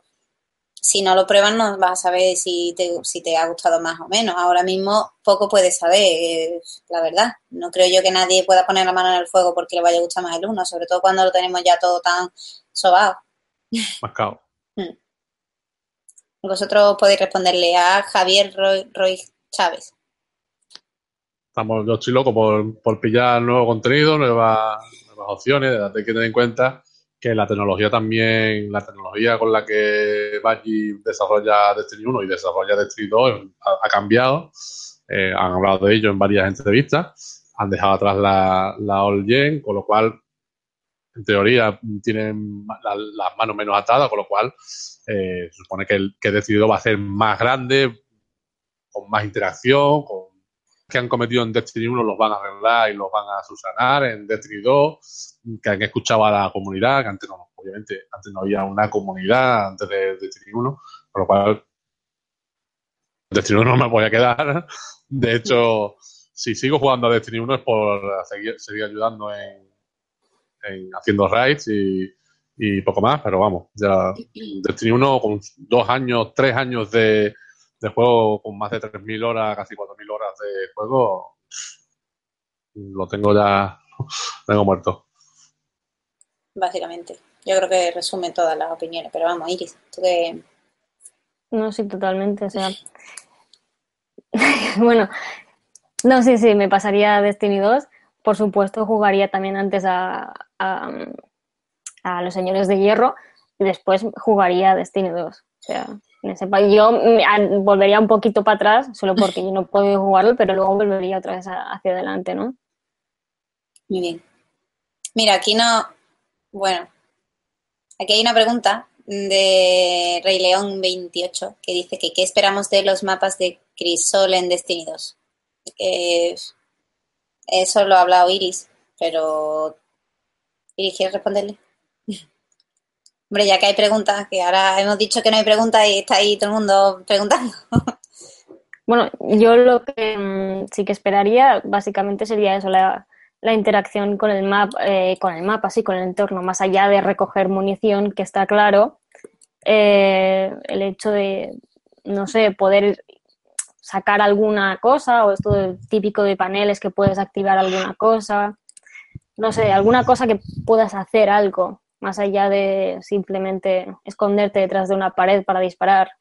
Si no lo pruebas no vas a saber si te, si te ha gustado más o menos. Ahora mismo poco puedes saber, eh, la verdad. No creo yo que nadie pueda poner la mano en el fuego porque le vaya a gustar más el uno, sobre todo cuando lo tenemos ya todo tan sobado. Mascado. Hmm. Vosotros podéis responderle a Javier Roy, Roy Chávez. Estamos, yo estoy loco por, por pillar nuevo contenido, nuevas, nuevas opciones. Hay que tener en cuenta que la tecnología también, la tecnología con la que Bungie desarrolla Destiny 1 y desarrolla Destiny 2 ha, cambiado. Eh, han hablado de ello en varias entrevistas. Han dejado atrás la, la All Gen, con lo cual, en teoría, tienen la, las manos menos atadas, con lo cual eh, se supone que, el, que Destiny 2 va a ser más grande, con más interacción, con que han cometido en Destiny 1 los van a arreglar y los van a subsanar en Destiny 2, que han escuchado a la comunidad, que antes no, obviamente, antes no había una comunidad antes de Destiny 1, por lo cual Destiny 1 no me voy a quedar. De hecho, si sigo jugando a Destiny 1 es por seguir, seguir ayudando en, en, haciendo raids y, y poco más, pero vamos, ya Destiny 1 con dos años, tres años de de juego con más de 3.000 horas, casi 4.000 horas de juego, lo tengo ya, tengo muerto. Básicamente. Yo creo que resume todas las opiniones, pero vamos, Iris, tú que... No, sí, totalmente, o sea... bueno, no, sí, sí, me pasaría a Destiny 2. Por supuesto, jugaría también antes a, a, a Los Señores de Hierro y después jugaría a Destiny 2. O sea. Yo volvería un poquito para atrás, solo porque yo no puedo jugarlo, pero luego volvería otra vez hacia adelante, ¿no? Muy bien. Mira, aquí no. Bueno, aquí hay una pregunta de Rey León 28 que dice que qué esperamos de los mapas de Crisol en Destiny 2. Que eso lo ha hablado Iris, pero Iris, ¿quieres responderle? Hombre, ya que hay preguntas, que ahora hemos dicho que no hay preguntas y está ahí todo el mundo preguntando. Bueno, yo lo que mm, sí que esperaría básicamente sería eso, la, la interacción con el mapa, eh, con el mapa, sí, con el entorno, más allá de recoger munición, que está claro, eh, el hecho de, no sé, poder sacar alguna cosa, o esto típico de paneles que puedes activar alguna cosa, no sé, alguna cosa que puedas hacer algo, más allá de simplemente esconderte detrás de una pared para disparar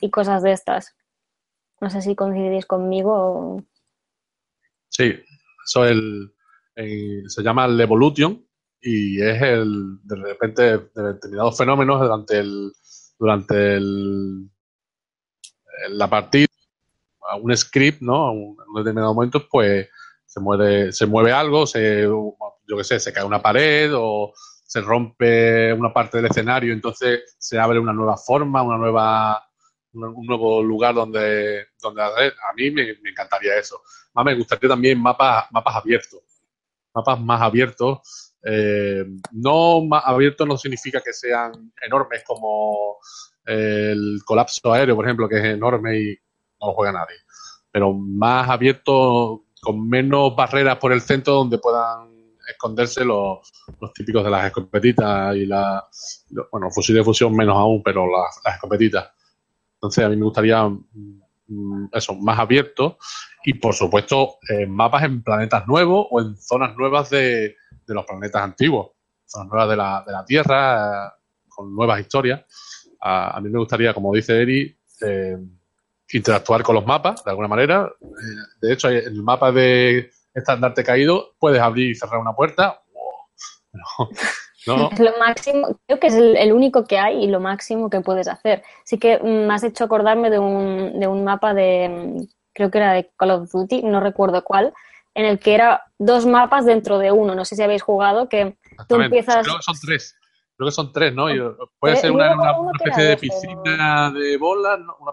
y cosas de estas. No sé si coincidís conmigo. Sí, eso el, se llama el evolution y es el de repente de determinados fenómenos durante el durante el, la partida un script, ¿no? Un determinado momento, pues se mueve, se mueve algo, se, yo qué sé, se cae una pared o se rompe una parte del escenario, entonces se abre una nueva forma, una nueva un nuevo lugar donde, donde. A mí me, encantaría eso. Más me gustaría también mapas, mapas abiertos. Mapas más abiertos. Eh, no más abiertos no significa que sean enormes como el colapso aéreo, por ejemplo, que es enorme y no juega nadie. Pero más abiertos, con menos barreras por el centro donde puedan esconderse los, los típicos de las escopetitas y la, bueno, fusiles de fusión menos aún, pero las, escopetitas. Entonces, a mí me gustaría mm, eso, más abierto y, por supuesto, mapas en planetas nuevos o en zonas nuevas de, los planetas antiguos, zonas nuevas de la, de la Tierra, eh, con nuevas historias. A, mí me gustaría, como dice Eri, eh, interactuar con los mapas de alguna manera. Eh, de hecho, el mapa de estandarte caído puedes abrir y cerrar una puerta. Es lo máximo, creo que es el, único que hay y lo máximo que puedes hacer. Sí que mm, me has hecho acordarme de un, de un mapa de, mm, creo que era de Call of Duty, no recuerdo cuál, en el que era dos mapas dentro de uno. No sé si habéis jugado, que tú empiezas... Creo que son tres. Creo que son tres, ¿no? puede ser una, especie de piscina de bolas, ¿no? Una,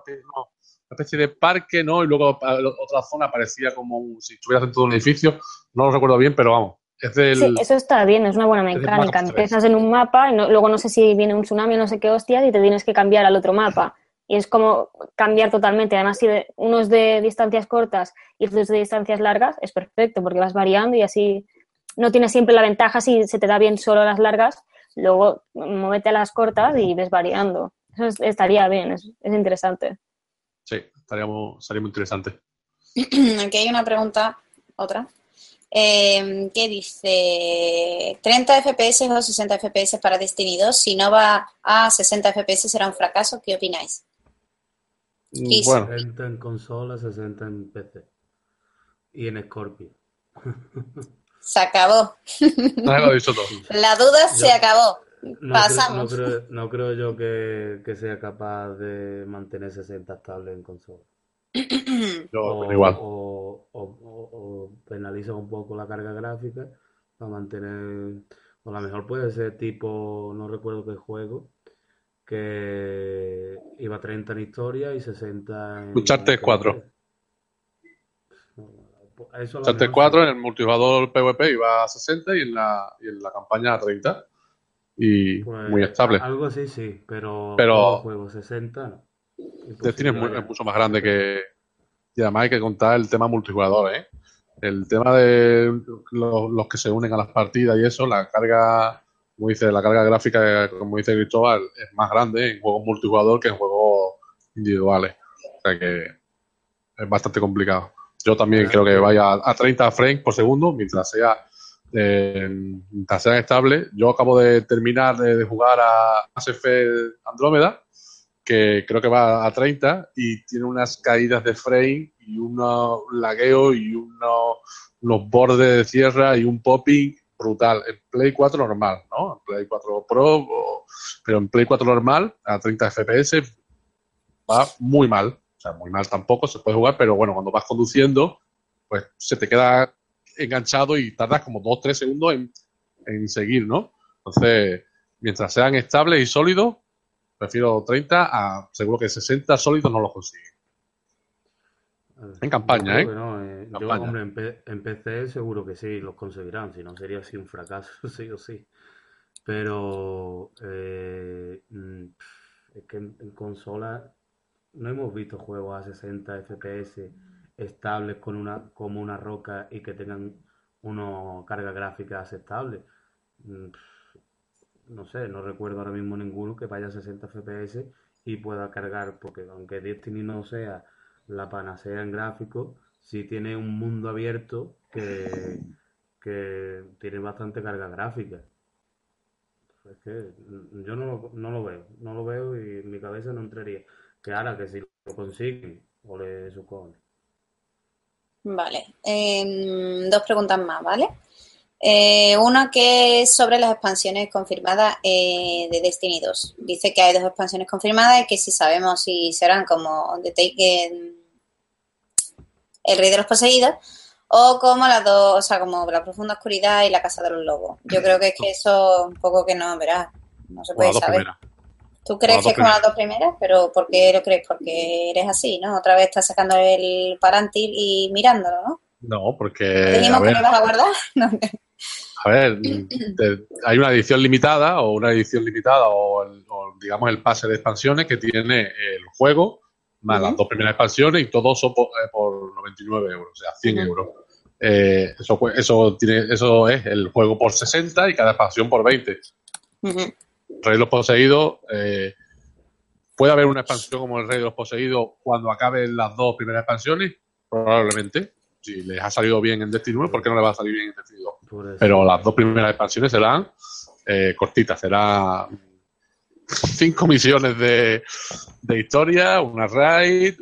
especie de parque, ¿no? Y luego otra zona parecía como si estuvieras dentro de un edificio. No lo recuerdo bien, pero vamos. Sí, eso está bien, es una buena mecánica. Empiezas en un mapa y luego no sé si viene un tsunami o no sé qué hostias y te tienes que cambiar al otro mapa. Y es como cambiar totalmente. Además, si uno es de distancias cortas y otro es de distancias largas, es perfecto porque vas variando y así no tienes siempre la ventaja si se te da bien solo las largas. Luego muévete a las cortas y ves variando. Eso estaría bien, es, interesante. Sí, estaría muy, estaría muy interesante. Aquí hay una pregunta, otra. Eh, ¿Qué dice? 30 FPS o 60 FPS para Destiny 2. Si no va a 60 FPS será un fracaso. ¿Qué opináis? Mm, bueno. 60 en consola, 60 en PC. Y en Scorpio. Se acabó. La duda se acabó. Pasamos. no, creo, yo que, que sea capaz de mantener 60 estable en consola. o, igual. O, penaliza un poco la carga gráfica para mantener. O a lo mejor puede ser tipo, no recuerdo qué juego, que iba a 30 en historia y 60 en. Uncharted 4. Uncharted 4 en el multijugador PvP iba a 60 y en la, y en la campaña a 30. Y pues, muy estable. Algo así, sí, pero, pero juego 60 no. Destiny es, mucho más grande que. Y además hay que contar el tema multijugador, ¿eh? El tema de los, que se unen a las partidas y eso, la carga, como dice, la carga gráfica, como dice Cristóbal, es más grande en juegos multijugador que en juegos individuales. O sea que es bastante complicado. Yo también creo que vaya a 30 frames por segundo, mientras sea, eh, mientras sea estable. Yo acabo de terminar de, jugar a ASF Andrómeda que creo que va a 30 y tiene unas caídas de frame y un lagueo y unos, bordes de tierra y un popping brutal. En Play 4 normal, ¿no? En Play 4 Pro, pero en Play 4 normal, a 30 FPS, va muy mal. O sea, muy mal tampoco, se puede jugar, pero bueno, cuando vas conduciendo, pues se te queda enganchado y tardas como 2-3 segundos en, en seguir, ¿no? Entonces, mientras sean estables y sólidos, prefiero 30 a seguro que 60 sólidos no los consigue. En campaña, ¿eh? ¿eh? Yo, hombre, en, PC seguro que sí, los conseguirán, si no sería así un fracaso, sí o sí. Pero eh, mm, es que en, consola no hemos visto juegos a 60 FPS estables con una, como una roca y que tengan una carga gráfica aceptable. Mm, no sé, no recuerdo ahora mismo ninguno que vaya a 60 FPS y pueda cargar, porque aunque Destiny no sea la panacea en gráfico, sí tiene un mundo abierto que, que tiene bastante carga gráfica. Es que yo no lo, no lo veo, no lo veo y en mi cabeza no entraría. Que ahora que si lo consiguen, o le sucone. Vale, em, dos preguntas más, ¿vale? Eh, una que es sobre las expansiones confirmadas eh, de Destiny 2. Dice que hay dos expansiones confirmadas y que si sabemos si serán como The Take, El Rey de los Poseídos o como las dos, o sea, como La Profunda Oscuridad y La Casa de los Lobos. Yo creo que es que eso un poco que no, verás, no se puede saber. ¿Tú crees que es como las dos primeras? ¿Pero por qué lo crees? Porque eres así, ¿no? Otra vez estás sacando el parantil y mirándolo, ¿no? No, porque... ¿Dijimos que lo ibas a guardar? No. A ver, hay una edición limitada o una edición limitada o, digamos el pase de expansiones que tiene el juego más las dos primeras expansiones y todo eso por, 99 eh, euros, o sea, 100 euros. Eh, eso, eso, tiene, eso es el juego por 60 y cada expansión por 20. Rey de los Poseídos, eh, ¿puede haber una expansión como el Rey de los Poseídos cuando acaben las dos primeras expansiones? Probablemente si les ha salido bien en Destiny 1, ¿por qué no les va a salir bien en Destiny 2? Pero las dos primeras expansiones serán eh, cortitas, será cinco misiones de, historia, una raid,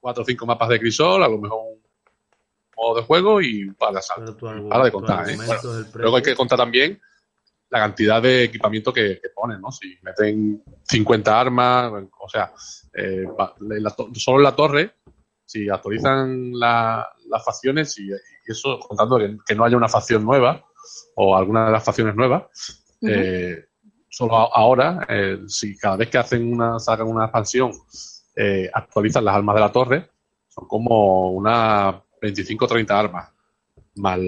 cuatro o cinco mapas de crisol, a lo mejor un modo de juego y un par de asaltos. Para de contar, ¿eh? luego hay que contar también la cantidad de equipamiento que, ponen, ¿no? Si meten 50 armas, o sea, eh, solo en la torre si actualizan las facciones y, eso contando que, no haya una facción nueva o alguna de las facciones nuevas, eh, solo ahora, eh, si cada vez que hacen una, sacan una expansión, actualizan las armas de la torre, son como unas 25 o 30 armas, más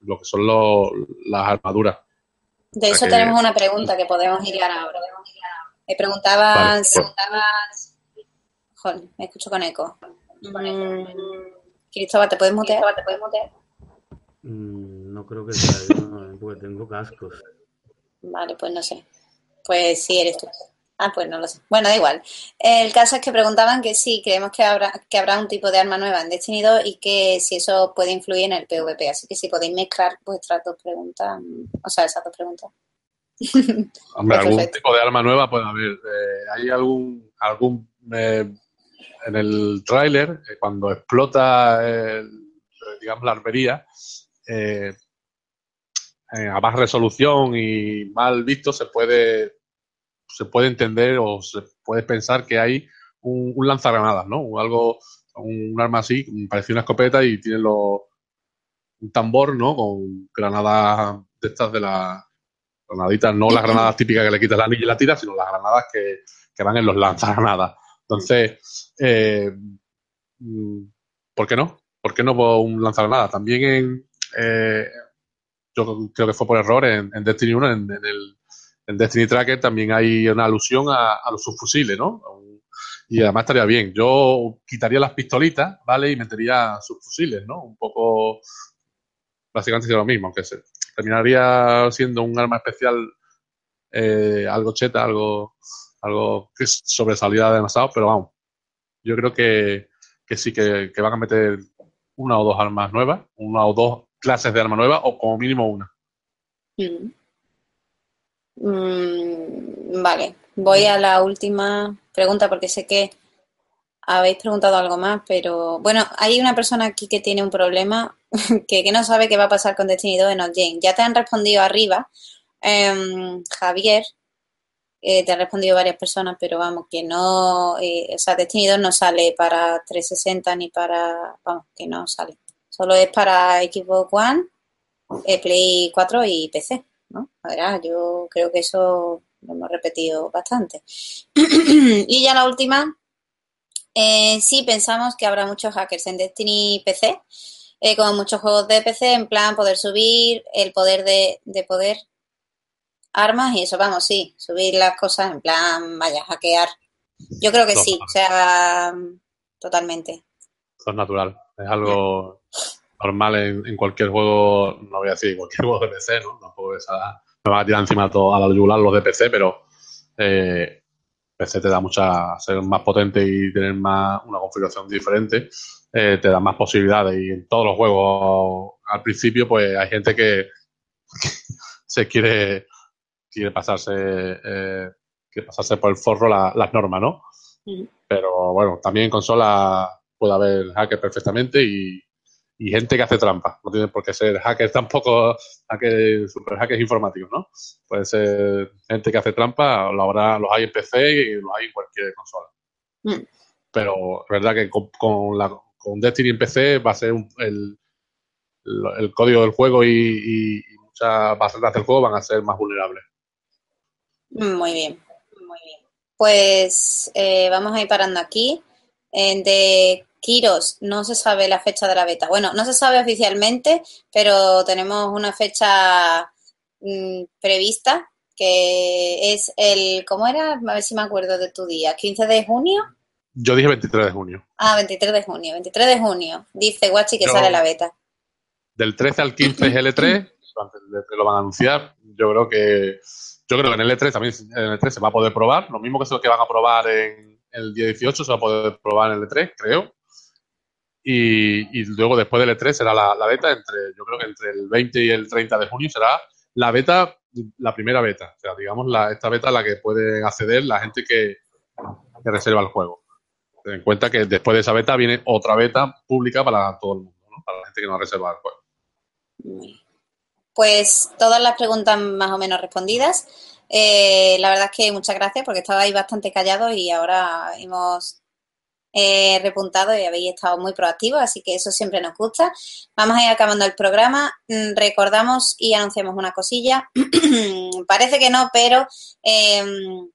lo que son las armaduras. De eso tenemos una pregunta que podemos ir ahora. Me preguntabas, preguntabas... Joder, me escucho con eco. Mm, Cristóbal, ¿te puedes mutear? ¿te puedes mutear? Mm, no creo que sea yo, porque tengo cascos. Vale, pues no sé. Pues sí, eres tú. Ah, pues no lo sé. Bueno, da igual. El caso es que preguntaban que sí, creemos que habrá, que habrá un tipo de arma nueva en Destiny 2 y que si eso puede influir en el PvP. Así que si podéis mezclar vuestras dos preguntas, o sea, esas dos preguntas. Hombre, algún tipo de arma nueva puede haber. Eh, ¿Hay algún, algún eh, en el tráiler, eh, cuando explota, digamos, la arbería, eh, eh, a más resolución y mal visto, se puede, se puede entender o se puede pensar que hay un, un lanzagranadas, ¿no? O algo, un arma así, parece una escopeta y tiene un tambor, ¿no? Con granadas de estas de las granaditas, no las granadas típicas que le quitas la anilla y la tira, sino las granadas que, que van en los lanzagranadas. Entonces, eh, mm, ¿por qué no? ¿Por qué no un lanzar nada? También en, eh, yo creo que fue por error en, Destiny 1, en, el en Destiny Tracker también hay una alusión a, los subfusiles, ¿no? Y además estaría bien. Yo quitaría las pistolitas, ¿vale? Y metería subfusiles, ¿no? Un poco, básicamente sería lo mismo, aunque se, terminaría siendo un arma especial eh, algo cheta, algo algo que sobresalía demasiado, pero vamos, yo creo que, sí, que, van a meter una o dos armas nuevas, una o dos clases de arma nueva, o como mínimo una. Mm. Mm, vale, voy a la última pregunta porque sé que habéis preguntado algo más, pero bueno, hay una persona aquí que tiene un problema que, no sabe qué va a pasar con Destiny 2 en Jane. Ya te han respondido arriba, em, Javier, eh, te han respondido varias personas, pero vamos, que no, eh, o sea, Destiny 2 no sale para 360 ni para, vamos, que no sale. Solo es para Xbox One, eh, Play 4 y PC, ¿no? Verá, yo creo que eso lo hemos repetido bastante. y ya la última, eh, sí pensamos que habrá muchos hackers en Destiny PC, eh, como muchos juegos de PC, en plan poder subir, el poder de, de poder armas y eso, vamos, sí, subir las cosas en plan, vaya, hackear. Yo creo que sí, o sea, totalmente. Eso es natural, es algo normal en, cualquier juego, no voy a decir cualquier juego de PC, ¿no? Tampoco esa, me van a tirar encima todo, a la yugular los de PC, pero eh, PC te da mucha, ser más potente y tener más una configuración diferente, eh, te da más posibilidades y en todos los juegos al principio pues hay gente que se quiere quiere pasarse, eh, quiere pasarse por el forro las normas, ¿no? Pero bueno, también en consola puede haber hackers perfectamente y, gente que hace trampa. No tiene por qué ser hackers tampoco, hackers, super hackers informáticos, ¿no? Puede ser gente que hace trampa, lo habrá, los hay en PC y los hay en cualquier consola. Mm. Pero es verdad que con, la, con Destiny en PC va a ser el, el, código del juego y, y muchas bases del juego van a ser más vulnerables. Muy bien, muy bien. Pues eh, vamos a ir parando aquí. de Kiros no se sabe la fecha de la beta. Bueno, no se sabe oficialmente, pero tenemos una fecha mm, prevista que es el, ¿cómo era? A ver si me acuerdo de tu día. ¿15 de junio? Yo dije 23 de junio. Ah, 23 de junio. 23 de junio. Dice Guachi que sale la beta. Del 13 al 15 es L3. lo van a anunciar. Yo creo que yo creo que en el E3 también en el E3 se va a poder probar. Lo mismo que eso que van a probar en el día 18 se va a poder probar en el E3, creo. Y, luego después del E3 será la, beta entre, yo creo que entre el 20 y el 30 de junio será la beta, la primera beta. O sea, digamos, la, esta beta a la que puede acceder la gente que, reserva el juego. Ten en cuenta que después de esa beta viene otra beta pública para todo el mundo, ¿no? para la gente que no ha reservado el juego. Pues todas las preguntas más o menos respondidas. Eh, la verdad es que muchas gracias porque estabais bastante callados y ahora hemos eh, repuntado y habéis estado muy proactivos, así que eso siempre nos gusta. Vamos a ir acabando el programa. Mm, recordamos y anunciamos una cosilla. Parece que no, pero em,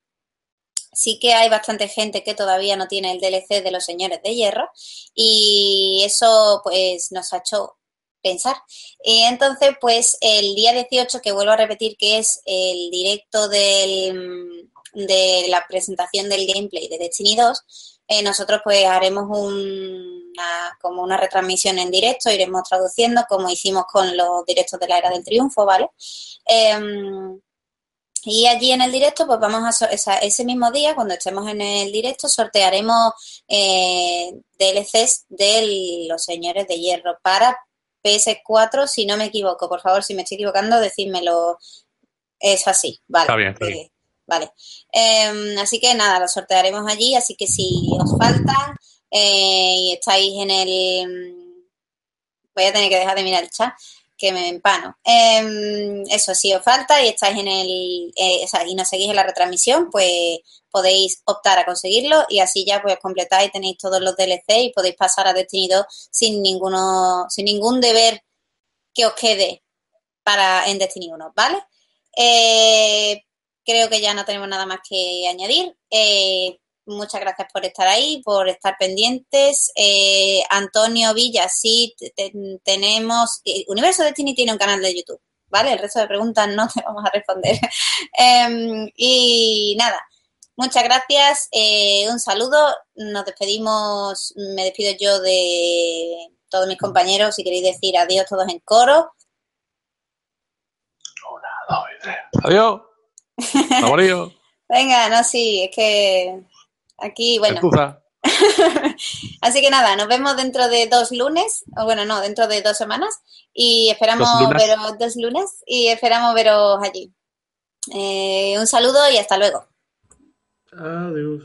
sí que hay bastante gente que todavía no tiene el DLC de los señores de hierro y eso pues nos ha hecho pensar. Y entonces, pues el día 18, que vuelvo a repetir que es el directo del, de la presentación del gameplay de Destiny 2, eh, nosotros pues haremos una, como una retransmisión en directo, iremos traduciendo como hicimos con los directos de la Era del Triunfo, ¿vale? Em, y allí en el directo, pues vamos a, ese mismo día, cuando estemos en el directo, sortearemos eh, DLCs de los señores de hierro para PS4, si no me equivoco. Por favor, si me estoy equivocando, decídmelo. Es así, vale. Está bien, está bien. Vale. Em, así que nada, lo sortearemos allí. Así que si os falta eh, y estáis en el. Voy a tener que dejar de mirar el chat que me empano. Em, eso, si os falta y estáis en el, eh, y nos seguís en la retransmisión, pues podéis optar a conseguirlo y así ya pues completáis, tenéis todos los DLC y podéis pasar a Destiny 2 sin ninguno, sin ningún deber que os quede para en Destiny 1, ¿vale? Eh, creo que ya no tenemos nada más que añadir. Eh, muchas gracias por estar ahí, por estar pendientes. Eh, Antonio Villa, sí, tenemos. Eh, Universo Destiny tiene un canal de YouTube, ¿vale? El resto de preguntas no te vamos a responder. Em, y nada, muchas gracias. Eh, un saludo. Nos despedimos. Me despido yo de todos mis compañeros. Si queréis decir adiós todos en coro. Adiós. Venga, no, sí, es que Aquí, bueno. Así que nada, nos vemos dentro de dos lunes, o bueno, no, dentro de dos semanas, y esperamos veros dos lunes y esperamos veros allí. Eh, un saludo y hasta luego. Adiós.